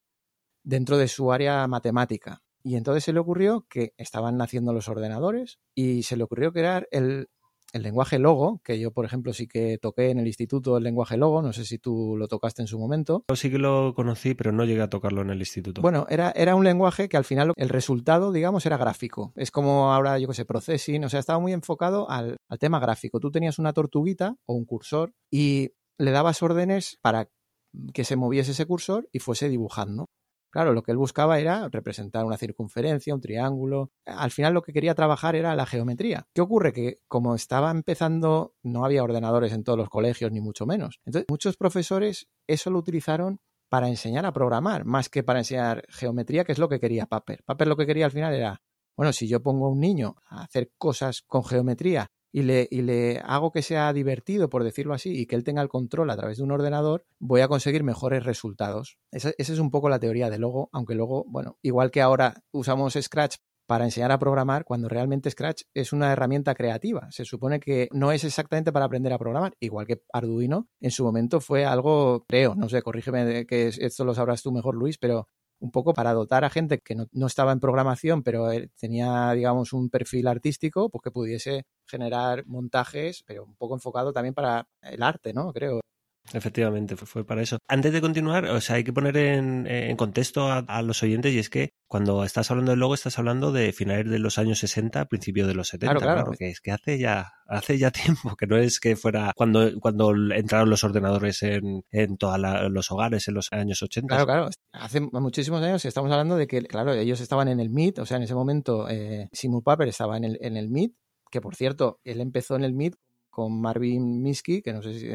dentro de su área matemática. Y entonces se le ocurrió que estaban naciendo los ordenadores y se le ocurrió crear el el lenguaje Logo, que yo, por ejemplo, sí que toqué en el instituto el lenguaje Logo, no sé si tú lo tocaste en su momento. Yo sí que lo conocí, pero no llegué a tocarlo en el instituto. Bueno, era, era un lenguaje que al final el resultado, digamos, era gráfico. Es como ahora, yo qué sé, processing, o sea, estaba muy enfocado al, al tema gráfico. Tú tenías una tortuguita o un cursor y le dabas órdenes para que se moviese ese cursor y fuese dibujando. Claro, lo que él buscaba era representar una circunferencia, un triángulo. Al final lo que quería trabajar era la geometría. ¿Qué ocurre? Que como estaba empezando, no había ordenadores en todos los colegios, ni mucho menos. Entonces, muchos profesores eso lo utilizaron para enseñar a programar, más que para enseñar geometría, que es lo que quería Paper. Paper lo que quería al final era, bueno, si yo pongo a un niño a hacer cosas con geometría y le, hago que sea divertido, por decirlo así, y que él tenga el control a través de un ordenador, voy a conseguir mejores resultados. Esa, esa es un poco la teoría de Logo, aunque luego, bueno, igual que ahora usamos Scratch para enseñar a programar cuando realmente Scratch es una herramienta creativa. Se supone que no es exactamente para aprender a programar, igual que Arduino en su momento fue algo, creo, no sé, corrígeme que esto lo sabrás tú mejor Luis, pero un poco para dotar a gente que no, estaba en programación, pero tenía, digamos, un perfil artístico, pues que pudiese generar montajes, pero un poco enfocado también para el arte, ¿no? Creo. Efectivamente, fue, para eso. Antes de continuar, o sea, hay que poner en, contexto a, los oyentes y es que cuando estás hablando del logo estás hablando de finales de los años 60, principios de los 70, claro, claro. que es que hace ya hace ya tiempo, que no es que fuera cuando, cuando entraron los ordenadores en, en todos los hogares en los años 80. Claro, claro, hace muchísimos años estamos hablando de que, claro, ellos estaban en el MIT, o sea, en ese momento eh, Simon Paper estaba en el, en el MIT, que por cierto, él empezó en el MIT con Marvin Minsky, que no sé si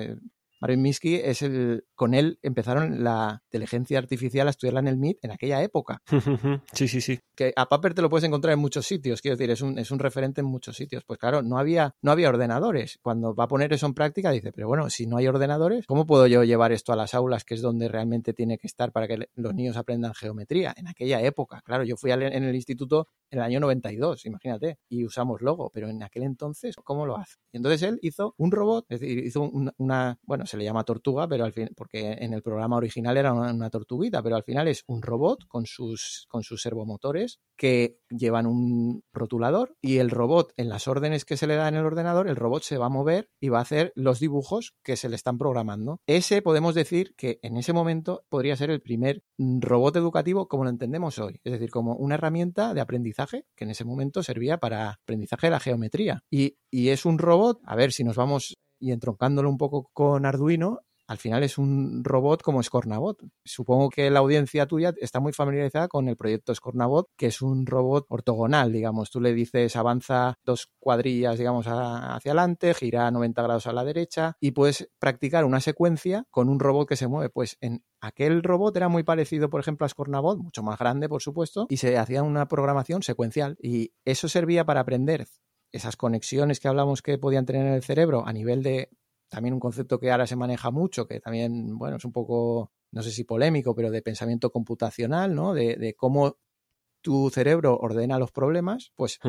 Marvin Minsky es el, con él empezaron la inteligencia artificial a estudiarla en el MIT en aquella época. Sí, sí, sí. Que a Paper te lo puedes encontrar en muchos sitios, quiero decir, es un, es un referente en muchos sitios. Pues claro, no había, no había ordenadores. Cuando va a poner eso en práctica dice, pero bueno, si no hay ordenadores, ¿cómo puedo yo llevar esto a las aulas, que es donde realmente tiene que estar para que los niños aprendan geometría? En aquella época, claro, yo fui en el instituto en el año 92, imagínate, y usamos logo, pero en aquel entonces, ¿cómo lo hace? Y entonces él hizo un robot, es decir, hizo una, bueno, se le llama tortuga, pero al fin, porque en el programa original era una, tortuguita, pero al final es un robot con sus, con sus servomotores que llevan un rotulador y el robot, en las órdenes que se le da en el ordenador, el robot se va a mover y va a hacer los dibujos que se le están programando. Ese podemos decir que en ese momento podría ser el primer robot educativo como lo entendemos hoy, es decir, como una herramienta de aprendizaje que en ese momento servía para aprendizaje de la geometría. Y, y es un robot, a ver si nos vamos y entroncándolo un poco con Arduino, al final es un robot como Scornabot. Supongo que la audiencia tuya está muy familiarizada con el proyecto Scornabot, que es un robot ortogonal, digamos. Tú le dices avanza dos cuadrillas, digamos, hacia adelante, gira 90 grados a la derecha y puedes practicar una secuencia con un robot que se mueve. Pues en aquel robot era muy parecido, por ejemplo, a Scornabot, mucho más grande, por supuesto, y se hacía una programación secuencial y eso servía para aprender esas conexiones que hablamos que podían tener en el cerebro a nivel de también un concepto que ahora se maneja mucho, que también, bueno, es un poco, no sé si polémico, pero de pensamiento computacional, ¿no? De, cómo tu cerebro ordena los problemas, pues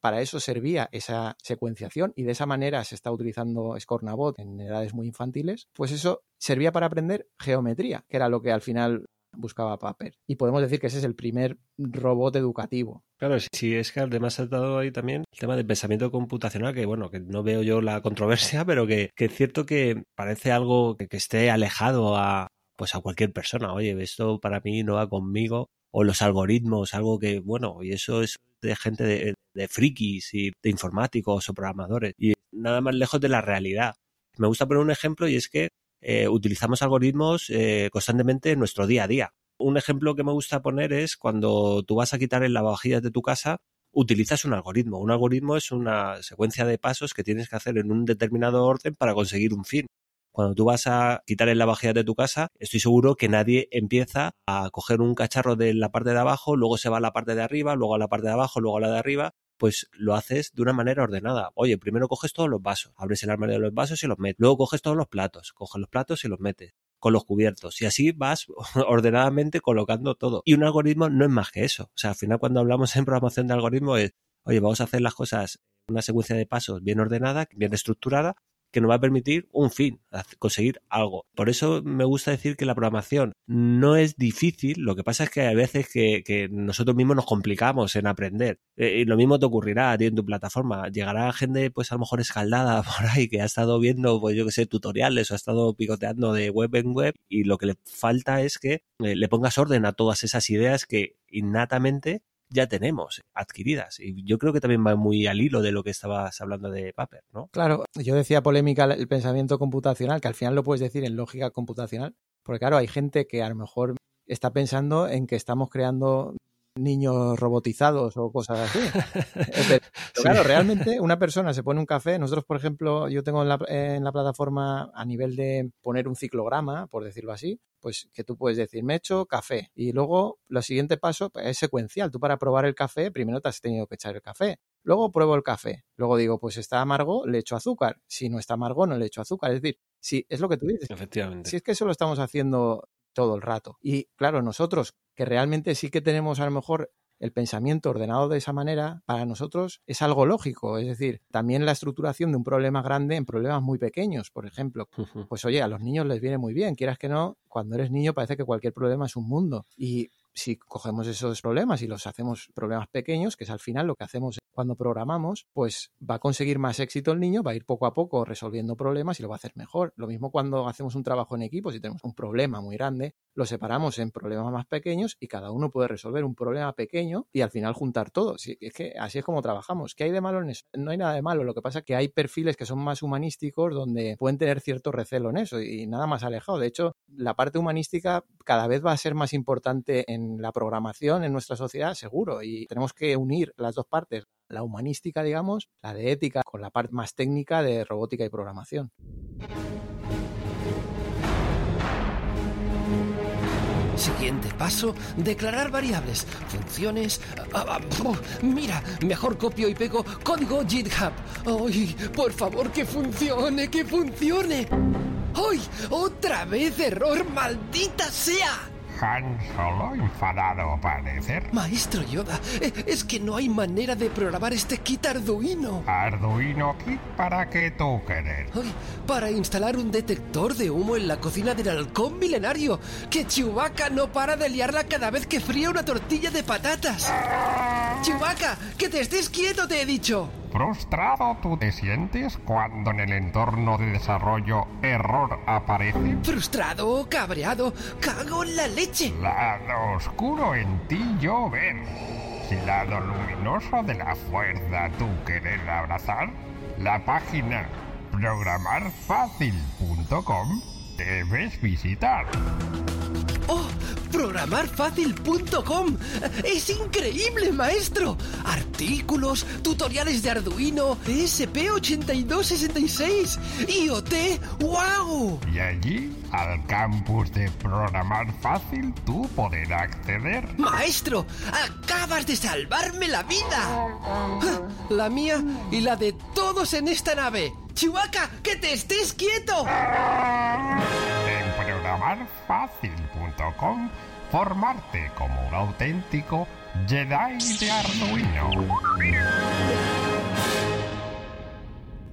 para eso servía esa secuenciación y de esa manera se está utilizando Scornabot en edades muy infantiles, pues eso servía para aprender geometría, que era lo que al final buscaba Paper. Y podemos decir que ese es el primer robot educativo. Claro, sí, es que además ha dado ahí también el tema del pensamiento computacional, que bueno, que no veo yo la controversia, pero que, es cierto que parece algo que, esté alejado a pues a cualquier persona. Oye, esto para mí no va conmigo. O los algoritmos, algo que, bueno, y eso es de gente de, de frikis y de informáticos o programadores. Y nada más lejos de la realidad. Me gusta poner un ejemplo y es que eh, utilizamos algoritmos eh, constantemente en nuestro día a día. Un ejemplo que me gusta poner es cuando tú vas a quitar el lavavajillas de tu casa, utilizas un algoritmo. Un algoritmo es una secuencia de pasos que tienes que hacer en un determinado orden para conseguir un fin. Cuando tú vas a quitar el lavavajillas de tu casa, estoy seguro que nadie empieza a coger un cacharro de la parte de abajo, luego se va a la parte de arriba, luego a la parte de abajo, luego a la de arriba, pues lo haces de una manera ordenada. Oye, primero coges todos los vasos, abres el armario de los vasos y los metes. Luego coges todos los platos, coges los platos y los metes con los cubiertos. Y así vas ordenadamente colocando todo. Y un algoritmo no es más que eso. O sea, al final cuando hablamos en programación de algoritmo es, oye, vamos a hacer las cosas una secuencia de pasos bien ordenada, bien estructurada, que nos va a permitir un fin, conseguir algo. Por eso me gusta decir que la programación no es difícil, lo que pasa es que a veces que, nosotros mismos nos complicamos en aprender. Eh, y lo mismo te ocurrirá a ti en tu plataforma. Llegará gente, pues a lo mejor escaldada por ahí, que ha estado viendo, pues yo que sé, tutoriales o ha estado picoteando de web en web y lo que le falta es que eh, le pongas orden a todas esas ideas que innatamente ya tenemos adquiridas. Y yo creo que también va muy al hilo de lo que estabas hablando de Paper, ¿no? Claro, yo decía polémica el pensamiento computacional, que al final lo puedes decir en lógica computacional, porque claro, hay gente que a lo mejor está pensando en que estamos creando niños robotizados o cosas así. claro, realmente una persona se pone un café. Nosotros, por ejemplo, yo tengo en la, en la, plataforma a nivel de poner un ciclograma, por decirlo así, pues que tú puedes decir, me echo café. Y luego, lo siguiente paso pues, es secuencial. Tú para probar el café, primero te has tenido que echar el café. Luego pruebo el café. Luego digo, pues está amargo, le echo azúcar. Si no está amargo, no le echo azúcar. Es decir, si es lo que tú dices. Efectivamente. Si es que eso lo estamos haciendo todo el rato. Y claro, nosotros que realmente sí que tenemos a lo mejor el pensamiento ordenado de esa manera, para nosotros es algo lógico. Es decir, también la estructuración de un problema grande en problemas muy pequeños, por ejemplo. Pues oye, a los niños les viene muy bien, quieras que no, cuando eres niño parece que cualquier problema es un mundo. Y si cogemos esos problemas y los hacemos problemas pequeños, que es al final lo que hacemos cuando programamos, pues va a conseguir más éxito el niño, va a ir poco a poco resolviendo problemas y lo va a hacer mejor. Lo mismo cuando hacemos un trabajo en equipo, si tenemos un problema muy grande, lo separamos en problemas más pequeños y cada uno puede resolver un problema pequeño y al final juntar todo. es que así es como trabajamos. ¿Qué hay de malo en eso? No hay nada de malo. Lo que pasa es que hay perfiles que son más humanísticos donde pueden tener cierto recelo en eso y nada más alejado. De hecho, la parte humanística cada vez va a ser más importante en la programación en nuestra sociedad, seguro. Y tenemos que unir las dos partes la humanística, digamos, la de ética, con la parte más técnica de robótica y programación. Siguiente paso, declarar variables, funciones... Ah, ah, mira, mejor copio y pego código GitHub. ¡Ay, por favor, que funcione, que funcione! ¡Ay, otra vez error, maldita sea! Han Solo enfadado parecer. Maestro Yoda, eh, es que no hay manera de programar este kit Arduino. ¿Arduino kit para qué tú querer? Ay, para instalar un detector de humo en la cocina del halcón milenario. Que Chewbacca no para de liarla cada vez que fría una tortilla de patatas. Chewbacca, que te estés quieto, te he dicho. ¿Frustrado tú te sientes cuando en el entorno de desarrollo error aparece? ¿Frustrado? ¿Cabreado? ¡Cago en la leche! Lado oscuro en ti yo ver. Si lado luminoso de la fuerza tú querer abrazar, la página programarfacil.com debes visitar. ¡Oh! Programarfacil.com. Es increíble, maestro. Artículos, tutoriales de Arduino, ESP8266, IoT, ¡wow! Y allí, al campus de Programar Fácil, tú podrás acceder. Maestro, acabas de salvarme la vida. La mía y la de todos en esta nave. Chihuahua, que te estés quieto. En programarfacil.com formarte como un auténtico Jedi de Arduino.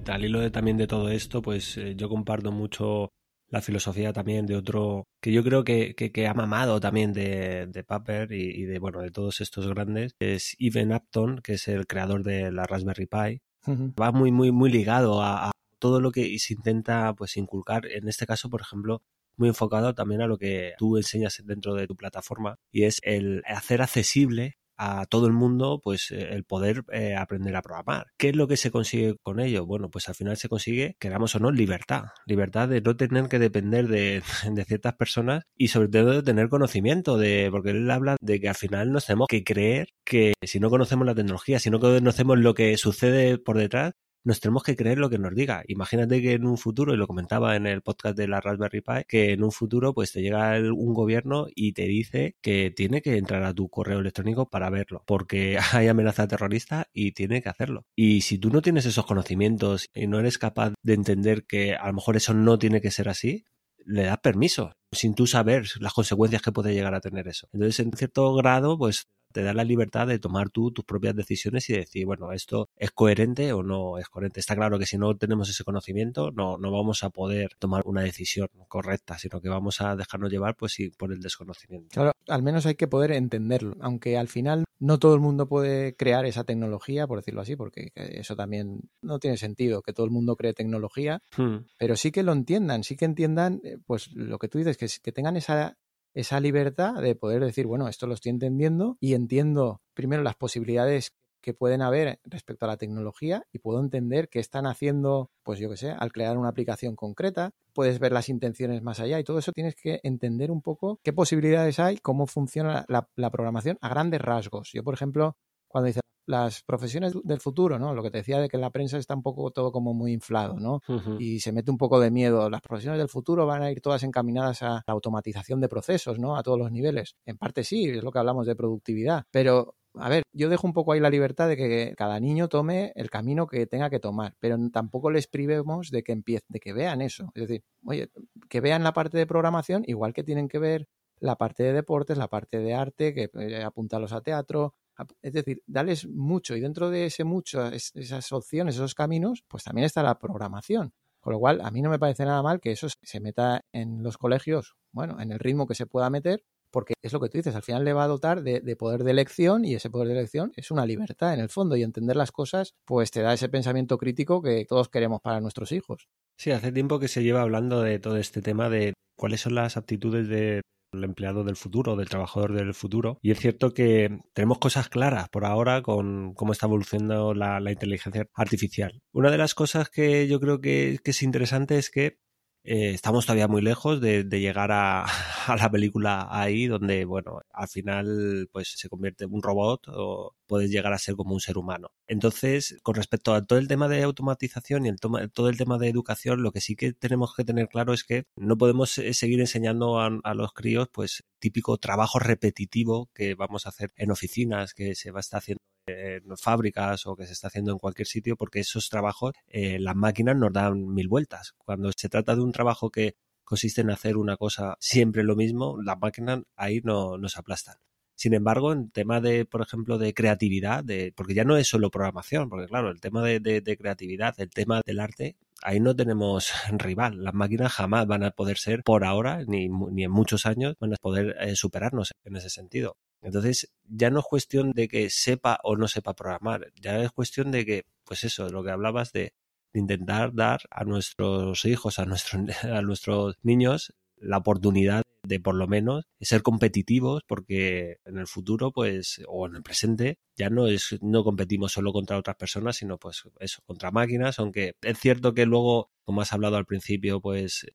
Al hilo de, también de todo esto, pues eh, yo comparto mucho la filosofía también de otro que yo creo que, que, ha mamado también de, de Paper y, de bueno de todos estos grandes es Evan Upton que es el creador de la Raspberry Pi. Va muy muy muy ligado a, a, todo lo que se intenta pues inculcar. En este caso por ejemplo muy enfocado también a lo que tú enseñas dentro de tu plataforma y es el hacer accesible a todo el mundo pues eh, el poder eh, aprender a programar. ¿Qué es lo que se consigue con ello? Bueno, pues al final se consigue, queramos o no, libertad. Libertad de no tener que depender de, de ciertas personas y sobre todo de tener conocimiento, de porque él habla de que al final nos tenemos que creer que si no conocemos la tecnología, si no conocemos lo que sucede por detrás, nos tenemos que creer lo que nos diga. Imagínate que en un futuro, y lo comentaba en el podcast de la Raspberry Pi, que en un futuro pues te llega un gobierno y te dice que tiene que entrar a tu correo electrónico para verlo, porque hay amenaza terrorista y tiene que hacerlo. Y si tú no tienes esos conocimientos y no eres capaz de entender que a lo mejor eso no tiene que ser así, le das permiso sin tú saber las consecuencias que puede llegar a tener eso. Entonces, en cierto grado, pues te da la libertad de tomar tú tus propias decisiones y decir, bueno, esto es coherente o no es coherente. Está claro que si no tenemos ese conocimiento, no, no vamos a poder tomar una decisión correcta, sino que vamos a dejarnos llevar pues sí, por el desconocimiento. Claro, al menos hay que poder entenderlo, aunque al final no todo el mundo puede crear esa tecnología, por decirlo así, porque eso también no tiene sentido, que todo el mundo cree tecnología, hmm. pero sí que lo entiendan, sí que entiendan, eh, pues lo que tú dices, que, que tengan esa esa libertad de poder decir, bueno, esto lo estoy entendiendo y entiendo primero las posibilidades que pueden haber respecto a la tecnología y puedo entender qué están haciendo, pues yo qué sé, al crear una aplicación concreta, puedes ver las intenciones más allá y todo eso tienes que entender un poco qué posibilidades hay, cómo funciona la, la programación a grandes rasgos. Yo, por ejemplo, cuando dice las profesiones del futuro, ¿no? Lo que te decía de que en la prensa está un poco todo como muy inflado, ¿no? Y se mete un poco de miedo. Las profesiones del futuro van a ir todas encaminadas a la automatización de procesos, ¿no? A todos los niveles. En parte sí, es lo que hablamos de productividad, pero a ver, yo dejo un poco ahí la libertad de que cada niño tome el camino que tenga que tomar, pero tampoco les privemos de que empiece, de que vean eso. Es decir, oye, que vean la parte de programación, igual que tienen que ver la parte de deportes, la parte de arte, que eh, apuntarlos a teatro, es decir, darles mucho y dentro de ese mucho, esas opciones, esos caminos, pues también está la programación. Con lo cual, a mí no me parece nada mal que eso se meta en los colegios, bueno, en el ritmo que se pueda meter, porque es lo que tú dices, al final le va a dotar de, de, poder de elección y ese poder de elección es una libertad en el fondo y entender las cosas pues te da ese pensamiento crítico que todos queremos para nuestros hijos. Sí, hace tiempo que se lleva hablando de todo este tema de cuáles son las aptitudes de el empleado del futuro, del trabajador del futuro. Y es cierto que tenemos cosas claras por ahora con cómo está evolucionando la, inteligencia artificial. Una de las cosas que yo creo que, que es interesante es que eh, estamos todavía muy lejos de, llegar a, la película ahí donde, bueno, al final pues se convierte en un robot o puedes llegar a ser como un ser humano. Entonces, con respecto a todo el tema de automatización y el todo el tema de educación, lo que sí que tenemos que tener claro es que no podemos eh, seguir enseñando a, a los críos pues típico trabajo repetitivo que vamos a hacer en oficinas, que se va a estar haciendo en fábricas o que se está haciendo en cualquier sitio, porque esos trabajos eh, las máquinas nos dan mil vueltas. Cuando se trata de un trabajo que consiste en hacer una cosa siempre lo mismo, las máquinas ahí no nos aplastan. Sin embargo, en tema de, por ejemplo, de creatividad, de, porque ya no es solo programación, porque claro, el tema de, creatividad, el tema del arte, ahí no tenemos rival. Las máquinas jamás van a poder ser, por ahora, ni, ni en muchos años, van a poder eh, superarnos en ese sentido. Entonces, ya no es cuestión de que sepa o no sepa programar, ya es cuestión de que, pues eso, lo que hablabas de, intentar dar a nuestros hijos, a, a nuestros niños, la oportunidad de por lo menos ser competitivos porque en el futuro pues o en el presente ya no es no competimos solo contra otras personas sino pues eso contra máquinas aunque es cierto que luego como has hablado al principio pues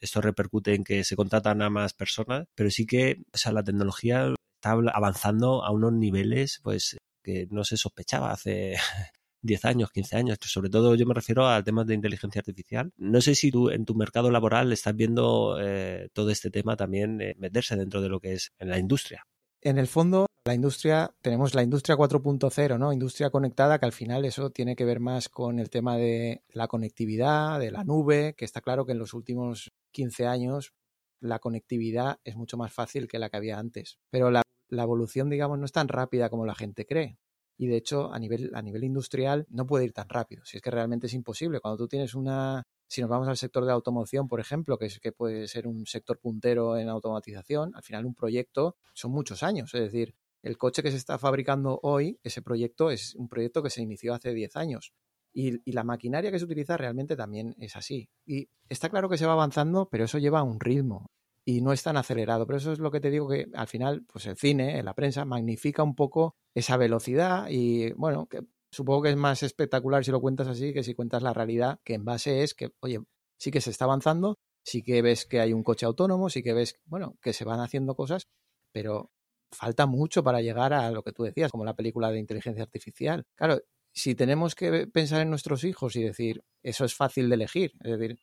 esto repercute en que se contratan a más personas pero sí que o sea la tecnología está avanzando a unos niveles pues que no se sospechaba hace 10 años, 15 años, sobre todo yo me refiero a temas de inteligencia artificial. No sé si tú en tu mercado laboral estás viendo eh, todo este tema también eh, meterse dentro de lo que es en la industria. En el fondo, la industria, tenemos la industria 4.0, ¿no? Industria conectada, que al final eso tiene que ver más con el tema de la conectividad, de la nube, que está claro que en los últimos 15 años la conectividad es mucho más fácil que la que había antes. Pero la, evolución, digamos, no es tan rápida como la gente cree. Y de hecho, a nivel, a nivel industrial no puede ir tan rápido. Si es que realmente es imposible. Cuando tú tienes una. Si nos vamos al sector de automoción, por ejemplo, que, es, que puede ser un sector puntero en automatización, al final un proyecto son muchos años. Es decir, el coche que se está fabricando hoy, ese proyecto es un proyecto que se inició hace 10 años. Y, y, la maquinaria que se utiliza realmente también es así. Y está claro que se va avanzando, pero eso lleva un ritmo y no es tan acelerado. Pero eso es lo que te digo que al final, pues el cine, la prensa, magnifica un poco esa velocidad y bueno, que supongo que es más espectacular si lo cuentas así que si cuentas la realidad, que en base es que, oye, sí que se está avanzando, sí que ves que hay un coche autónomo, sí que ves, bueno, que se van haciendo cosas, pero falta mucho para llegar a lo que tú decías, como la película de inteligencia artificial. Claro, si tenemos que pensar en nuestros hijos y decir, eso es fácil de elegir, es decir,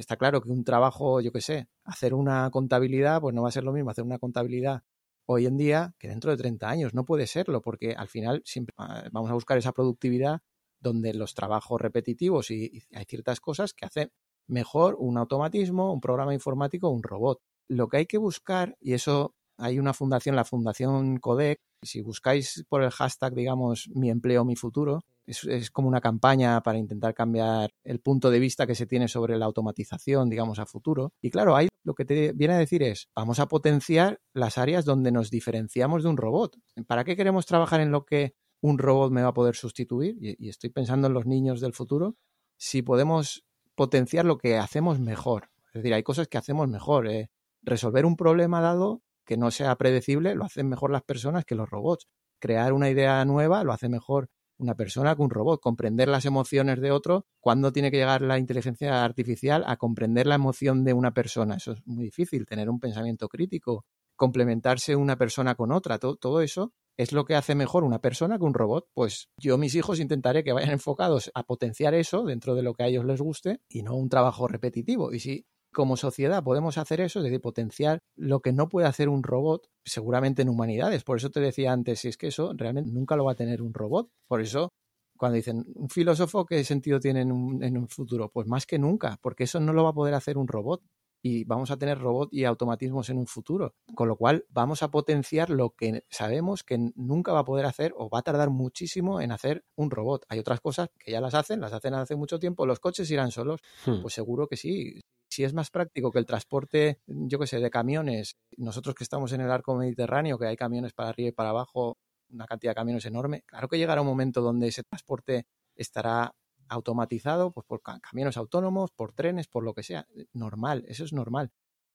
está claro que un trabajo, yo qué sé, hacer una contabilidad, pues no va a ser lo mismo hacer una contabilidad hoy en día que dentro de 30 años. No puede serlo, porque al final siempre ah, vamos a buscar esa productividad donde los trabajos repetitivos y, hay ciertas cosas que hacen mejor un automatismo, un programa informático, un robot. Lo que hay que buscar, y eso hay una fundación, la Fundación Codec, si buscáis por el hashtag, digamos, mi empleo, mi futuro, es, como una campaña para intentar cambiar el punto de vista que se tiene sobre la automatización, digamos, a futuro. Y claro, ahí lo que te viene a decir es, vamos a potenciar las áreas donde nos diferenciamos de un robot. ¿Para qué queremos trabajar en lo que un robot me va a poder sustituir? Y, estoy pensando en los niños del futuro. Si podemos potenciar lo que hacemos mejor. Es decir, hay cosas que hacemos mejor. ¿eh? Resolver un problema dado que no sea predecible lo hacen mejor las personas que los robots. Crear una idea nueva lo hace mejor una persona que un robot. Comprender las emociones de otro, cuando tiene que llegar la inteligencia artificial a comprender la emoción de una persona? Eso es muy difícil, tener un pensamiento crítico, complementarse una persona con otra, todo, todo eso es lo que hace mejor una persona que un robot. Pues yo, mis hijos, intentaré que vayan enfocados a potenciar eso dentro de lo que a ellos les guste y no un trabajo repetitivo. Y si como sociedad podemos hacer eso, es decir, potenciar lo que no puede hacer un robot, seguramente en humanidades. Por eso te decía antes, si es que eso realmente nunca lo va a tener un robot. Por eso, cuando dicen, ¿un filósofo qué sentido tiene en un, en un futuro? Pues más que nunca, porque eso no lo va a poder hacer un robot y vamos a tener robot y automatismos en un futuro. Con lo cual vamos a potenciar lo que sabemos que nunca va a poder hacer o va a tardar muchísimo en hacer un robot. Hay otras cosas que ya las hacen, las hacen hace mucho tiempo. ¿Los coches irán solos? Hmm. Pues seguro que sí si es más práctico que el transporte, yo qué sé, de camiones, nosotros que estamos en el arco mediterráneo, que hay camiones para arriba y para abajo, una cantidad de camiones enorme, claro que llegará un momento donde ese transporte estará automatizado, pues por camiones autónomos, por trenes, por lo que sea. Normal, eso es normal.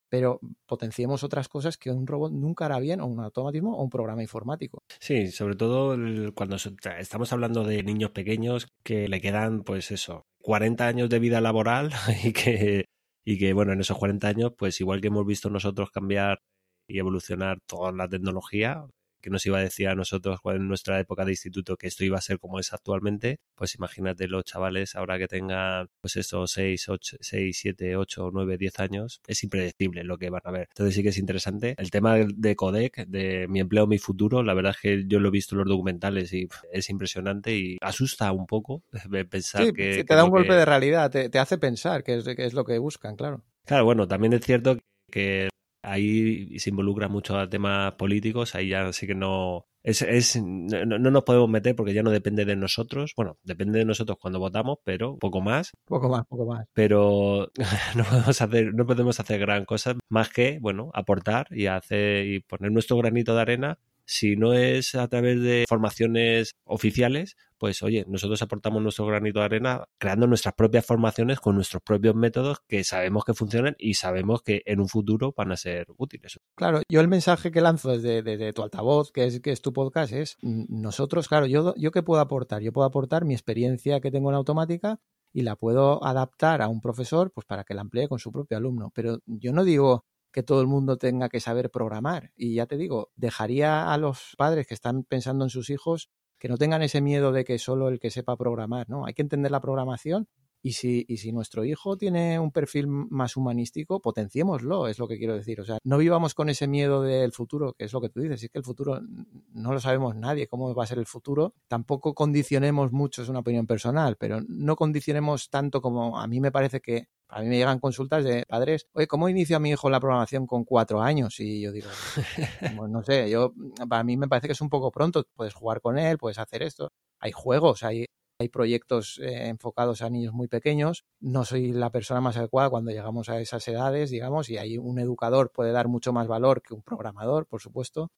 Pero potenciemos otras cosas que un robot nunca hará bien, o un automatismo o un programa informático. Sí, sobre todo cuando estamos hablando de niños pequeños que le quedan, pues eso, 40 años de vida laboral y que y que bueno, en esos 40 años, pues igual que hemos visto nosotros cambiar y evolucionar toda la tecnología, que nos iba a decir a nosotros en nuestra época de instituto que esto iba a ser como es actualmente, pues imagínate los chavales ahora que tengan pues estos 6, 8, 6, 7, 8, 9, 10 años, es impredecible lo que van a ver. Entonces sí que es interesante. El tema de Codec, de mi empleo, mi futuro, la verdad es que yo lo he visto en los documentales y es impresionante y asusta un poco pensar que... te da un golpe de realidad, te, te hace pensar que es, que es lo que buscan, claro. Claro, bueno, también es cierto que ahí se involucra mucho a temas políticos, ahí ya sí que no, es, es no, nos podemos meter porque ya no depende de nosotros. Bueno, depende de nosotros cuando votamos, pero poco más. Poco más, poco más. Pero no podemos hacer, no podemos hacer gran cosa más que, bueno, aportar y hacer y poner nuestro granito de arena si no es a través de formaciones oficiales, pues oye, nosotros aportamos nuestro granito de arena creando nuestras propias formaciones con nuestros propios métodos que sabemos que funcionan y sabemos que en un futuro van a ser útiles. Claro, yo el mensaje que lanzo desde, tu altavoz, que es, que es tu podcast, es nosotros, claro, yo, yo qué puedo aportar? Yo puedo aportar mi experiencia que tengo en automática y la puedo adaptar a un profesor pues para que la emplee con su propio alumno. Pero yo no digo que todo el mundo tenga que saber programar. Y ya te digo, dejaría a los padres que están pensando en sus hijos que no tengan ese miedo de que solo el que sepa programar, ¿no? Hay que entender la programación y si, y si nuestro hijo tiene un perfil más humanístico, potenciémoslo, es lo que quiero decir. O sea, no vivamos con ese miedo del futuro, que es lo que tú dices, es que el futuro no lo sabemos nadie, cómo va a ser el futuro. Tampoco condicionemos mucho, es una opinión personal, pero no condicionemos tanto como a mí me parece que a mí me llegan consultas de padres, oye, ¿cómo inicio a mi hijo la programación con cuatro años? Y yo digo, no sé, yo, para mí me parece que es un poco pronto, puedes jugar con él, puedes hacer esto. Hay juegos, hay, hay proyectos eh, enfocados a niños muy pequeños. No soy la persona más adecuada cuando llegamos a esas edades, digamos, y ahí un educador puede dar mucho más valor que un programador, por supuesto,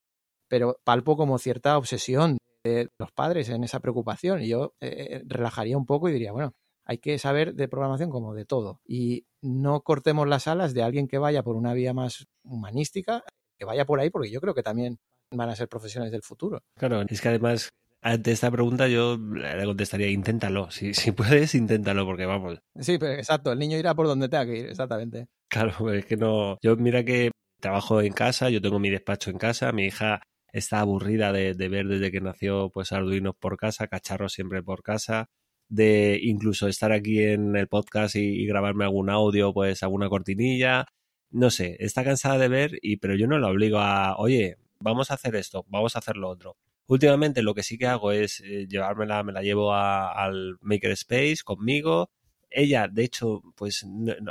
pero palpo como cierta obsesión de los padres en esa preocupación y yo eh, eh, relajaría un poco y diría, bueno, hay que saber de programación como de todo. Y no cortemos las alas de alguien que vaya por una vía más humanística, que vaya por ahí, porque yo creo que también van a ser profesiones del futuro. Claro, es que además, ante esta pregunta yo le contestaría, inténtalo. Si, si puedes, inténtalo, porque vamos. Sí, pero exacto, el niño irá por donde tenga que ir, exactamente. Claro, es que no. Yo mira que trabajo en casa, yo tengo mi despacho en casa, mi hija está aburrida de, ver desde que nació pues Arduino por casa, cacharros siempre por casa, de incluso estar aquí en el podcast y, grabarme algún audio, pues alguna cortinilla. No sé, está cansada de ver, y, pero yo no la obligo a, oye, vamos a hacer esto, vamos a hacer lo otro. Últimamente lo que sí que hago es eh, llevármela, me la llevo al Makerspace conmigo. Ella, de hecho, pues,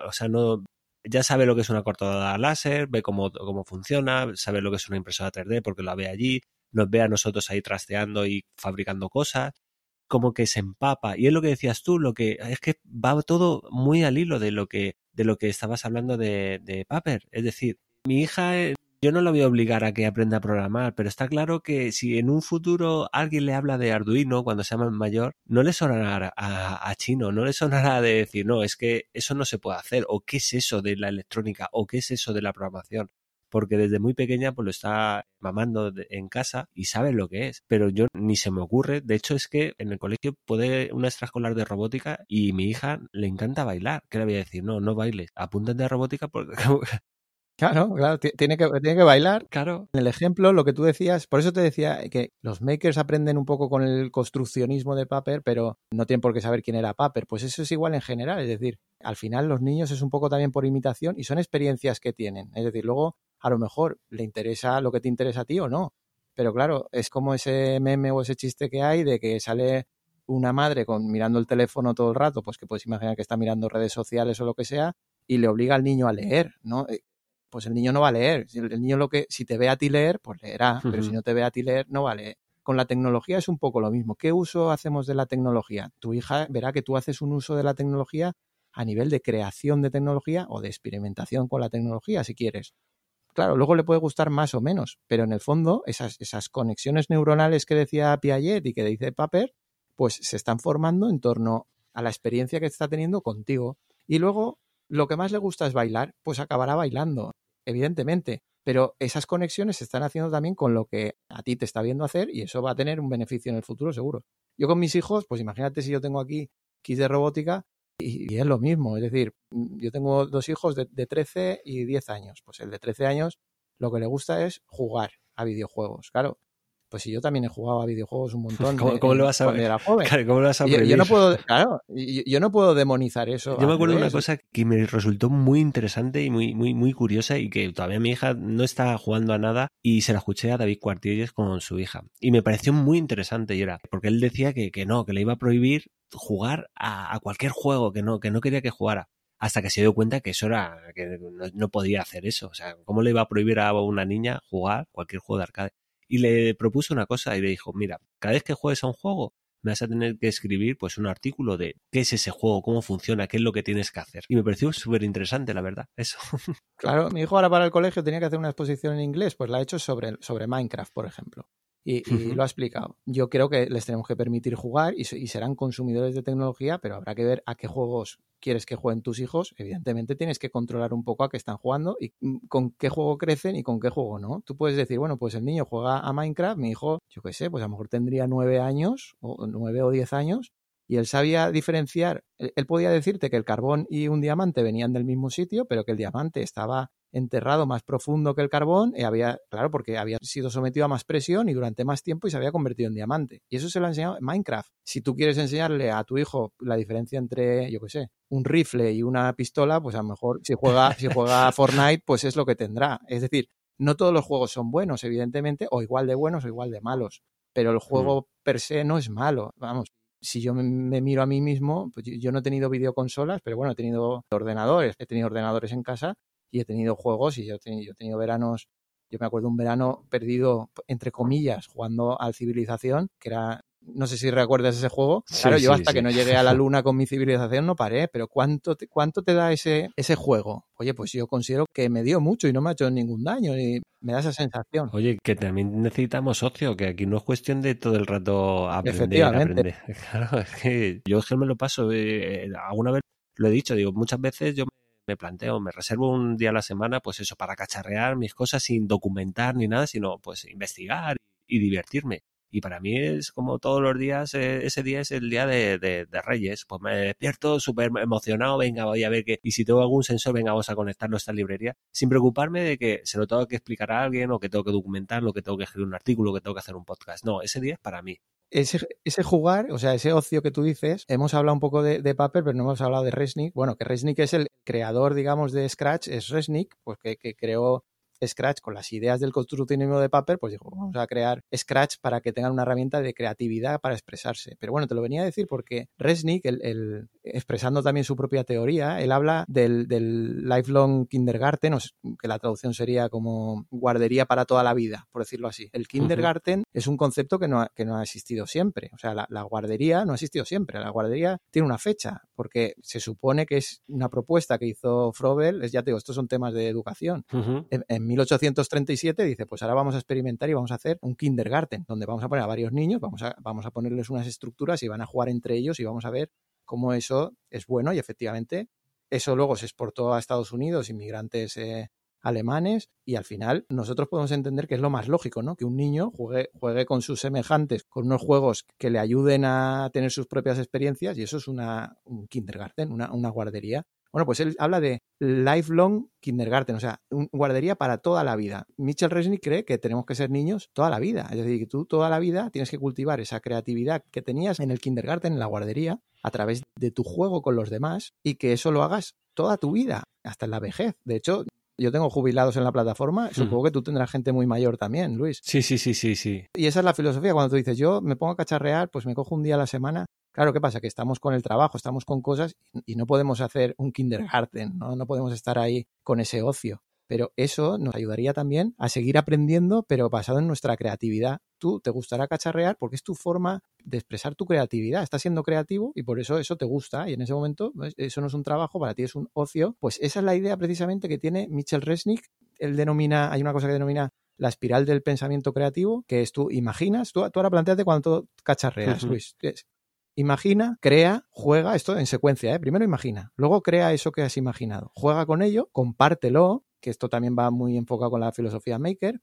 o sea, no, ya sabe lo que es una cortadora láser, ve cómo, cómo funciona, sabe lo que es una impresora 3D porque la ve allí, nos ve a nosotros ahí trasteando y fabricando cosas, como que se empapa. Y es lo que decías tú, lo que es que va todo muy al hilo de lo que, de lo que estabas hablando de, de Paper. Es decir, mi hija eh, yo no lo voy a obligar a que aprenda a programar, pero está claro que si en un futuro alguien le habla de Arduino cuando sea más mayor, no le sonará a, chino, no le sonará de decir, no, es que eso no se puede hacer, o qué es eso de la electrónica, o qué es eso de la programación porque desde muy pequeña pues lo está mamando en casa y sabe lo que es, pero yo ni se me ocurre, de hecho es que en el colegio puede una extraescolar de robótica y mi hija le encanta bailar, ¿qué le voy a decir? No, no bailes, apúntate a robótica porque Claro, claro, tiene que, tiene que bailar. Claro. En el ejemplo, lo que tú decías, por eso te decía que los makers aprenden un poco con el construccionismo de Paper, pero no tienen por qué saber quién era Paper. Pues eso es igual en general, es decir, al final los niños es un poco también por imitación y son experiencias que tienen. Es decir, luego a lo mejor le interesa lo que te interesa a ti o no. Pero claro, es como ese meme o ese chiste que hay de que sale una madre con mirando el teléfono todo el rato, pues que puedes imaginar que está mirando redes sociales o lo que sea, y le obliga al niño a leer, ¿no? Eh, pues el niño no va a leer. El niño lo que, si te ve a ti leer, pues leerá, pero si no te ve a ti leer, no va a leer. Con la tecnología es un poco lo mismo. ¿Qué uso hacemos de la tecnología? Tu hija verá que tú haces un uso de la tecnología a nivel de creación de tecnología o de experimentación con la tecnología, si quieres. Claro, luego le puede gustar más o menos, pero en el fondo esas, esas conexiones neuronales que decía Piaget y que dice Paper, pues se están formando en torno a la experiencia que está teniendo contigo. Y luego, lo que más le gusta es bailar, pues acabará bailando evidentemente, pero esas conexiones se están haciendo también con lo que a ti te está viendo hacer y eso va a tener un beneficio en el futuro seguro. Yo con mis hijos, pues imagínate si yo tengo aquí kits de robótica y, es lo mismo, es decir, mm, yo tengo dos hijos de, de 13 y 10 años, pues el de 13 años lo que le gusta es jugar a videojuegos, claro, pues si yo también he jugado a videojuegos un montón. ¿Cómo, lo vas a ver? ¿cómo lo vas a yo, no puedo, claro, yo, no puedo demonizar eso. Yo me acuerdo de una cosa que me resultó muy interesante y muy, muy, muy curiosa y que todavía mi hija no está jugando a nada y se la escuché a David Cuartilles con su hija. Y me pareció muy interesante y era, porque él decía que, que no, que le iba a prohibir jugar a, cualquier juego, que no, que no quería que jugara hasta que se dio cuenta que eso era, que no, no, podía hacer eso. O sea, ¿cómo le iba a prohibir a una niña jugar cualquier juego de arcade? Y le propuso una cosa y le dijo, mira, cada vez que juegues a un juego, me vas a tener que escribir pues un artículo de qué es ese juego, cómo funciona, qué es lo que tienes que hacer. Y me pareció súper interesante, la verdad, eso. Claro, mi hijo ahora para el colegio tenía que hacer una exposición en inglés, pues la ha hecho sobre, sobre Minecraft, por ejemplo y, lo ha explicado. Yo creo que les tenemos que permitir jugar y, serán consumidores de tecnología, pero habrá que ver a qué juegos quieres que jueguen tus hijos. Evidentemente tienes que controlar un poco a qué están jugando y mm, con qué juego crecen y con qué juego no. Tú puedes decir, bueno, pues el niño juega a Minecraft, mi hijo, yo qué sé, pues a lo mejor tendría nueve años o nueve o diez años y él sabía diferenciar, él, podía decirte que el carbón y un diamante venían del mismo sitio, pero que el diamante estaba enterrado más profundo que el carbón y había, claro, porque había sido sometido a más presión y durante más tiempo y se había convertido en diamante. Y eso se lo ha enseñado en Minecraft. Si tú quieres enseñarle a tu hijo la diferencia entre, yo qué sé, un rifle y una pistola, pues a lo mejor si juega, si juega a Fortnite, pues es lo que tendrá. Es decir, no todos los juegos son buenos, evidentemente, o igual de buenos o igual de malos. Pero el juego mm. per se no es malo. Vamos, si yo me, miro a mí mismo, pues yo no he tenido videoconsolas, pero bueno, he tenido ordenadores, he tenido ordenadores en casa y he tenido juegos y yo he tenido, yo he tenido veranos, yo me acuerdo un verano perdido, entre comillas, jugando al Civilización, que era no sé si recuerdas ese juego. claro, yo hasta que no llegué a la luna con mi civilización no paré, pero ¿cuánto te, cuánto te da ese, ese juego? Oye, pues yo considero que me dio mucho y no me ha hecho ningún daño y me da esa sensación. Oye, que también necesitamos socio, que aquí no es cuestión de todo el rato aprender. aprender. Claro, es que yo es que me lo paso. Eh, alguna vez lo he dicho, digo, muchas veces yo me planteo, me reservo un día a la semana, pues eso, para cacharrear mis cosas sin documentar ni nada, sino pues investigar y divertirme Y para mí es como todos los días, eh, ese día es el día de, de, Reyes. Pues me despierto súper emocionado, venga, voy a ver que, y si tengo algún sensor, venga, vamos a conectarlo a librería, sin preocuparme de que se lo tengo que explicar a alguien o que tengo que documentarlo, que tengo que escribir un artículo, que tengo que hacer un podcast. No, ese día es para mí. Ese, ese, jugar, o sea, ese ocio que tú dices, hemos hablado un poco de, de Paper, pero no hemos hablado de Resnick. Bueno, que Resnick es el creador, digamos, de Scratch, es Resnick, pues que, que creó Scratch con las ideas del constructivismo de Paper, pues dijo, vamos a crear Scratch para que tengan una herramienta de creatividad para expresarse. Pero bueno, te lo venía a decir porque Resnick, el, expresando también su propia teoría, él habla del, lifelong kindergarten, que la traducción sería como guardería para toda la vida, por decirlo así. El kindergarten es un concepto que no, ha, que no ha existido siempre. O sea, la, guardería no ha existido siempre. La guardería tiene una fecha, porque se supone que es una propuesta que hizo Frobel, es, ya te digo, estos son temas de educación. en 1837 dice, pues ahora vamos a experimentar y vamos a hacer un kindergarten, donde vamos a poner a varios niños, vamos a, vamos a ponerles unas estructuras y van a jugar entre ellos y vamos a ver cómo eso es bueno y efectivamente eso luego se exportó a Estados Unidos, inmigrantes eh, alemanes, y al final nosotros podemos entender que es lo más lógico, ¿no? Que un niño juegue, juegue con sus semejantes, con unos juegos que le ayuden a tener sus propias experiencias, y eso es una, un kindergarten, una, una guardería. Bueno, pues él habla de lifelong kindergarten, o sea, un guardería para toda la vida. Mitchell Resnick cree que tenemos que ser niños toda la vida, es decir, que tú toda la vida tienes que cultivar esa creatividad que tenías en el kindergarten, en la guardería, a través de tu juego con los demás y que eso lo hagas toda tu vida, hasta en la vejez. De hecho, yo tengo jubilados en la plataforma, supongo que tú tendrás gente muy mayor también, Luis. Sí, sí, sí, sí, sí. Y esa es la filosofía, cuando tú dices, yo me pongo a cacharrear, pues me cojo un día a la semana Claro, ¿qué pasa? Que estamos con el trabajo, estamos con cosas y no podemos hacer un kindergarten, ¿no? No podemos estar ahí con ese ocio. Pero eso nos ayudaría también a seguir aprendiendo, pero basado en nuestra creatividad. Tú te gustará cacharrear porque es tu forma de expresar tu creatividad. Estás siendo creativo y por eso eso te gusta. Y en ese momento, pues, eso no es un trabajo, para ti es un ocio. Pues esa es la idea precisamente que tiene Mitchell Resnick. Él denomina, hay una cosa que denomina la espiral del pensamiento creativo, que es tú imaginas, tú, ahora planteate cuando tú cacharreas, Luis. Imagina, crea, juega, esto en secuencia, ¿eh? primero imagina, luego crea eso que has imaginado, juega con ello, compártelo, que esto también va muy enfocado con la filosofía maker,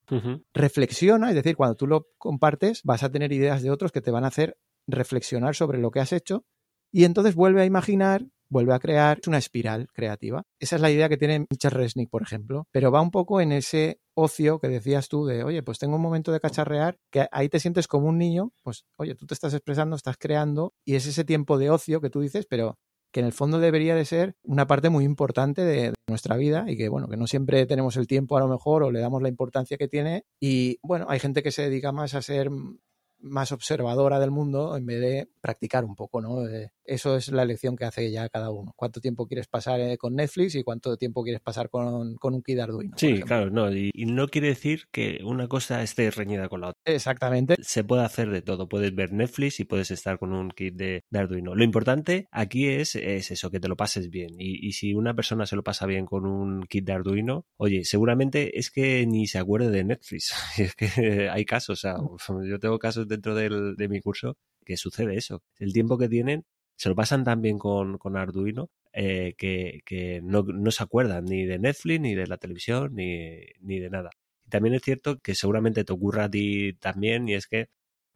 reflexiona, es decir, cuando tú lo compartes vas a tener ideas de otros que te van a hacer reflexionar sobre lo que has hecho. Y entonces vuelve a imaginar, vuelve a crear una espiral creativa. Esa es la idea que tiene Michel Resnick, por ejemplo, pero va un poco en ese ocio que decías tú de, oye, pues tengo un momento de cacharrear, que ahí te sientes como un niño, pues, oye, tú te estás expresando, estás creando, y es ese tiempo de ocio que tú dices, pero que en el fondo debería de ser una parte muy importante de, nuestra vida y que, bueno, que no siempre tenemos el tiempo a lo mejor o le damos la importancia que tiene. Y, bueno, hay gente que se dedica más a ser más observadora del mundo en vez de practicar un poco, ¿no? eso es la elección que hace ya cada uno. ¿Cuánto tiempo quieres pasar eh, con Netflix y cuánto tiempo quieres pasar con, un kit Arduino? Sí, claro, no, y, no quiere decir que una cosa esté reñida con la otra. Exactamente. Se puede hacer de todo. Puedes ver Netflix y puedes estar con un kit de, Arduino. Lo importante aquí es, es, eso, que te lo pases bien. Y, y, si una persona se lo pasa bien con un kit de Arduino, oye, seguramente es que ni se acuerde de Netflix. es que hay casos, o sea, yo tengo casos dentro del, de mi curso que sucede eso. El tiempo que tienen se lo pasan tan bien con, Arduino eh, que, no, se acuerdan ni de Netflix, ni de la televisión, ni, ni de nada. Y también es cierto que seguramente te ocurra a ti también, y es que,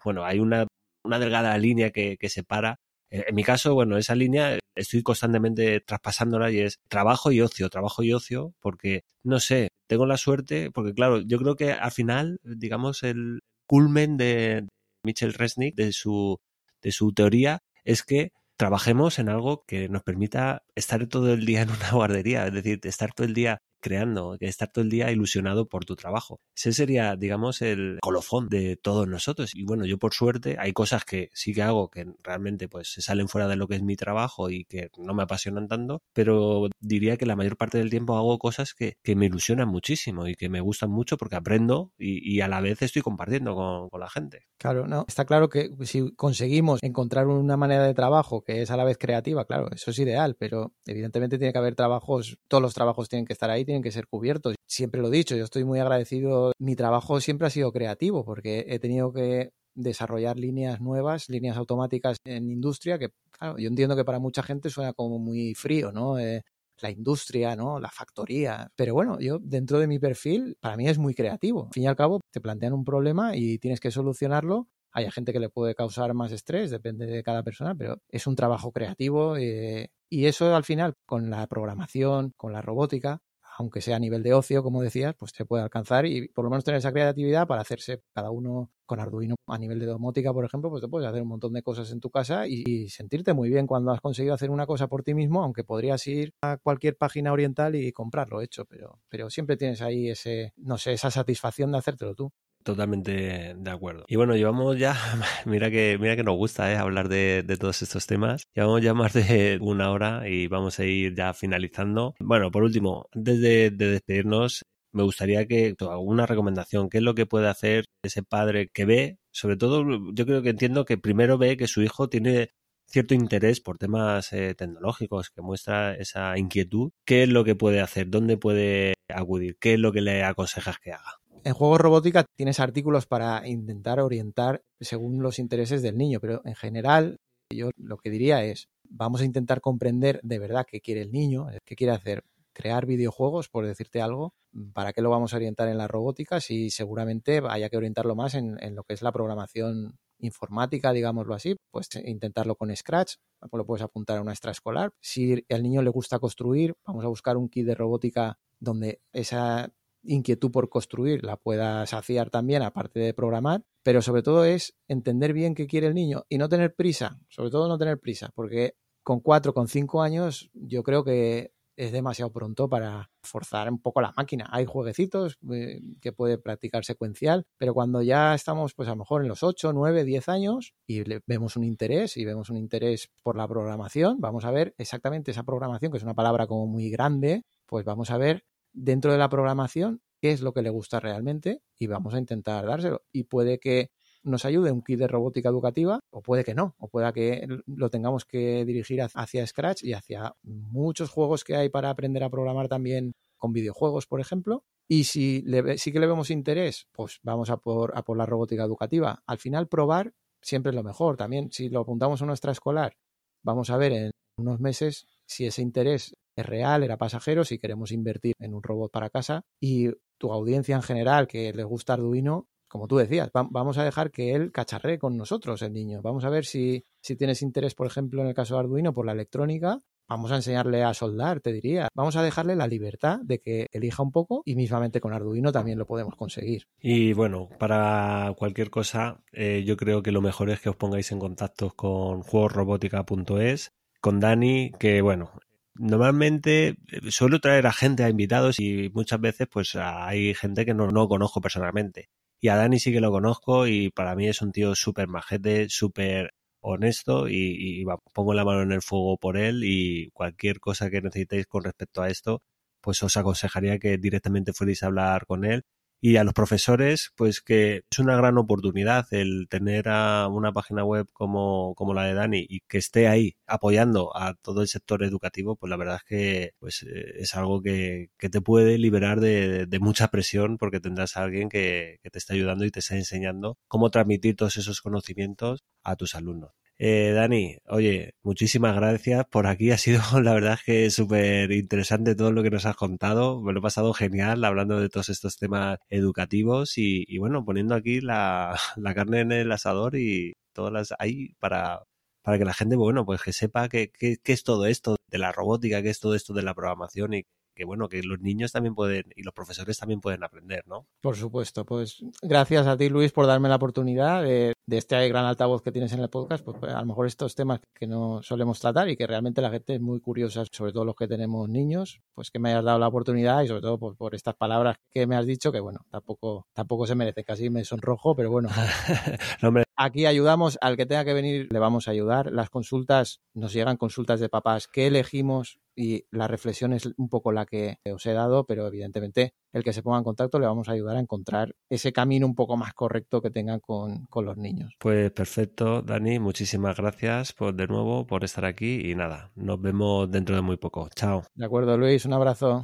bueno, hay una, una delgada línea que, que separa. En mi caso, bueno, esa línea estoy constantemente traspasándola y es trabajo y ocio, trabajo y ocio, porque, no sé, tengo la suerte, porque claro, yo creo que al final, digamos, el culmen de Mitchell Resnick, de su, de su teoría, es que trabajemos en algo que nos permita estar todo el día en una guardería, es decir, estar todo el día creando, estar todo el día ilusionado por tu trabajo. Ese sería, digamos, el colofón de todos nosotros. Y bueno, yo por suerte hay cosas que sí que hago que realmente pues se salen fuera de lo que es mi trabajo y que no me apasionan tanto, pero diría que la mayor parte del tiempo hago cosas que, me ilusionan muchísimo y que me gustan mucho porque aprendo y, a la vez estoy compartiendo con, con la gente. Claro, no, está claro que si conseguimos encontrar una manera de trabajo que es a la vez creativa, claro, eso es ideal, pero evidentemente tiene que haber trabajos, todos los trabajos tienen que estar ahí, tienen que ser cubiertos. Siempre lo he dicho, yo estoy muy agradecido. Mi trabajo siempre ha sido creativo porque he tenido que desarrollar líneas nuevas, líneas automáticas en industria, que claro, yo entiendo que para mucha gente suena como muy frío, ¿no? Eh, la industria, ¿no? La factoría. Pero bueno, yo dentro de mi perfil, para mí es muy creativo. Al fin y al cabo, te plantean un problema y tienes que solucionarlo Hay gente que le puede causar más estrés, depende de cada persona, pero es un trabajo creativo eh, y eso al final con la programación, con la robótica, aunque sea a nivel de ocio, como decías, pues se puede alcanzar y por lo menos tener esa creatividad para hacerse cada uno con Arduino a nivel de domótica, por ejemplo, pues te puedes hacer un montón de cosas en tu casa y, sentirte muy bien cuando has conseguido hacer una cosa por ti mismo, aunque podrías ir a cualquier página oriental y comprarlo hecho, pero, pero siempre tienes ahí ese, no sé, esa satisfacción de hacértelo tú. Totalmente de acuerdo. Y bueno, llevamos ya, mira que, mira que nos gusta ¿eh? hablar de, todos estos temas. Llevamos ya más de una hora y vamos a ir ya finalizando. Bueno, por último, antes de, despedirnos, me gustaría que alguna recomendación, ¿qué es lo que puede hacer ese padre que ve? Sobre todo, yo creo que entiendo que primero ve que su hijo tiene cierto interés por temas eh, tecnológicos, que muestra esa inquietud. ¿Qué es lo que puede hacer? ¿Dónde puede acudir? ¿Qué es lo que le aconsejas que haga? En juegos robótica tienes artículos para intentar orientar según los intereses del niño, pero en general yo lo que diría es, vamos a intentar comprender de verdad qué quiere el niño, qué quiere hacer, crear videojuegos, por decirte algo, ¿para qué lo vamos a orientar en la robótica? Si seguramente haya que orientarlo más en, lo que es la programación informática, digámoslo así, pues intentarlo con Scratch, lo puedes apuntar a una extraescolar. Si al niño le gusta construir, vamos a buscar un kit de robótica donde esa inquietud por construir la pueda saciar también, aparte de programar, pero sobre todo es entender bien qué quiere el niño y no tener prisa, sobre todo no tener prisa, porque con cuatro, con cinco años yo creo que es demasiado pronto para forzar un poco la máquina. Hay jueguecitos eh, que puede practicar secuencial, pero cuando ya estamos, pues a lo mejor en los 8, 9, 10 años y vemos un interés y vemos un interés por la programación, vamos a ver exactamente esa programación, que es una palabra como muy grande, pues vamos a ver dentro de la programación qué es lo que le gusta realmente y vamos a intentar dárselo. Y puede que nos ayude un kit de robótica educativa o puede que no, o pueda que lo tengamos que dirigir hacia Scratch y hacia muchos juegos que hay para aprender a programar también con videojuegos, por ejemplo. Y si le, sí que le vemos interés, pues vamos a por, a por la robótica educativa. Al final, probar siempre es lo mejor. También, si lo apuntamos a nuestra escolar, vamos a ver en unos meses si ese interés es real, era pasajero, si queremos invertir en un robot para casa y tu audiencia en general que les gusta Arduino, como tú decías, vamos a dejar que él cacharree con nosotros, el niño. Vamos a ver si, si tienes interés, por ejemplo, en el caso de Arduino, por la electrónica. Vamos a enseñarle a soldar, te diría. Vamos a dejarle la libertad de que elija un poco y mismamente con Arduino también lo podemos conseguir. Y bueno, para cualquier cosa, eh, yo creo que lo mejor es que os pongáis en contacto con juegosrobótica.es, con Dani, que bueno, Normalmente eh, suelo traer a gente, a invitados y muchas veces pues hay gente que no, no conozco personalmente. Y a Dani sí que lo conozco y para mí es un tío súper majete, súper honesto y, y pongo la mano en el fuego por él y cualquier cosa que necesitéis con respecto a esto, pues os aconsejaría que directamente fuerais a hablar con él y a los profesores, pues que es una gran oportunidad el tener a una página web como, como la de Dani y que esté ahí apoyando a todo el sector educativo, pues la verdad es que pues, eh, es algo que, que te puede liberar de, de, mucha presión porque tendrás a alguien que, que te está ayudando y te está enseñando cómo transmitir todos esos conocimientos a tus alumnos. Eh, Dani, oye, muchísimas gracias por aquí. Ha sido, la verdad, que súper interesante todo lo que nos has contado. Me lo he pasado genial hablando de todos estos temas educativos y, bueno, poniendo aquí la, carne en el asador y todas las ahí para, para que la gente, bueno, pues que sepa qué que, es todo esto de la robótica, qué es todo esto de la programación y que bueno, que los niños también pueden y los profesores también pueden aprender, ¿no? Por supuesto, pues gracias a ti Luis por darme la oportunidad de, este gran altavoz que tienes en el podcast, pues, pues, a lo mejor estos temas que no solemos tratar y que realmente la gente es muy curiosa, sobre todo los que tenemos niños, pues que me hayas dado la oportunidad y sobre todo por, por estas palabras que me has dicho que bueno, tampoco, tampoco se merece, casi me sonrojo, pero bueno. Aquí ayudamos al que tenga que venir, le vamos a ayudar. Las consultas, nos llegan consultas de papás que elegimos y la reflexión es un poco la que os he dado, pero evidentemente el que se ponga en contacto le vamos a ayudar a encontrar ese camino un poco más correcto que tengan con, con los niños. Pues perfecto, Dani, muchísimas gracias por de nuevo por estar aquí y nada, nos vemos dentro de muy poco. Chao. De acuerdo, Luis, un abrazo.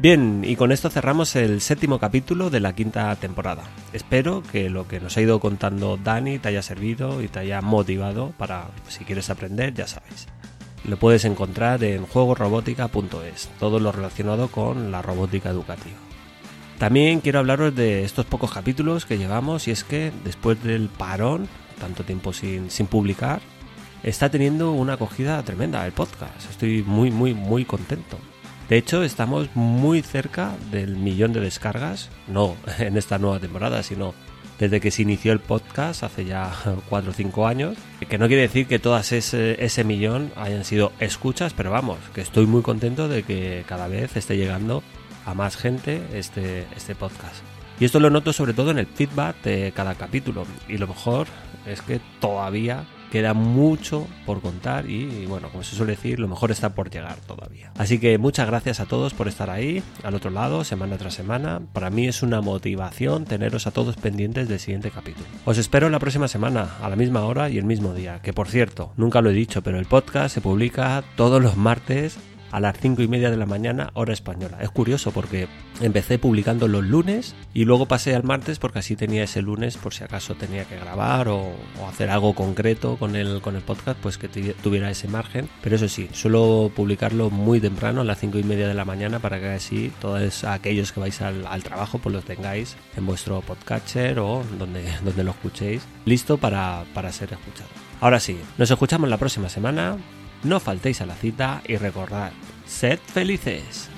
Bien, y con esto cerramos el séptimo capítulo de la quinta temporada. Espero que lo que nos ha ido contando Dani te haya servido y te haya motivado para, si quieres aprender, ya sabes. Lo puedes encontrar en juegosrobótica.es, todo lo relacionado con la robótica educativa. También quiero hablaros de estos pocos capítulos que llevamos y es que después del parón, tanto tiempo sin, sin publicar, está teniendo una acogida tremenda el podcast. Estoy muy, muy, muy contento. De hecho, estamos muy cerca del millón de descargas, no en esta nueva temporada, sino desde que se inició el podcast hace ya 4 o 5 años. Que no quiere decir que todas ese, ese millón hayan sido escuchas, pero vamos, que estoy muy contento de que cada vez esté llegando a más gente este, este podcast. Y esto lo noto sobre todo en el feedback de cada capítulo. Y lo mejor es que todavía queda mucho por contar y, bueno, como se suele decir, lo mejor está por llegar todavía. Así que muchas gracias a todos por estar ahí, al otro lado, semana tras semana. Para mí es una motivación teneros a todos pendientes del siguiente capítulo. Os espero la próxima semana, a la misma hora y el mismo día, que por cierto, nunca lo he dicho, pero el podcast se publica todos los martes a las 5 y media de la mañana, hora española. Es curioso porque empecé publicando los lunes y luego pasé al martes porque así tenía ese lunes por si acaso tenía que grabar o, hacer algo concreto con el, con el podcast, pues que tuviera ese margen. Pero eso sí, suelo publicarlo muy temprano, a las 5 y media de la mañana, para que así todos aquellos que vais al, trabajo, pues lo tengáis en vuestro podcatcher o donde, donde lo escuchéis, listo para, para ser escuchado. Ahora sí, nos escuchamos la próxima semana no faltéis a la cita y recordad, sed felices.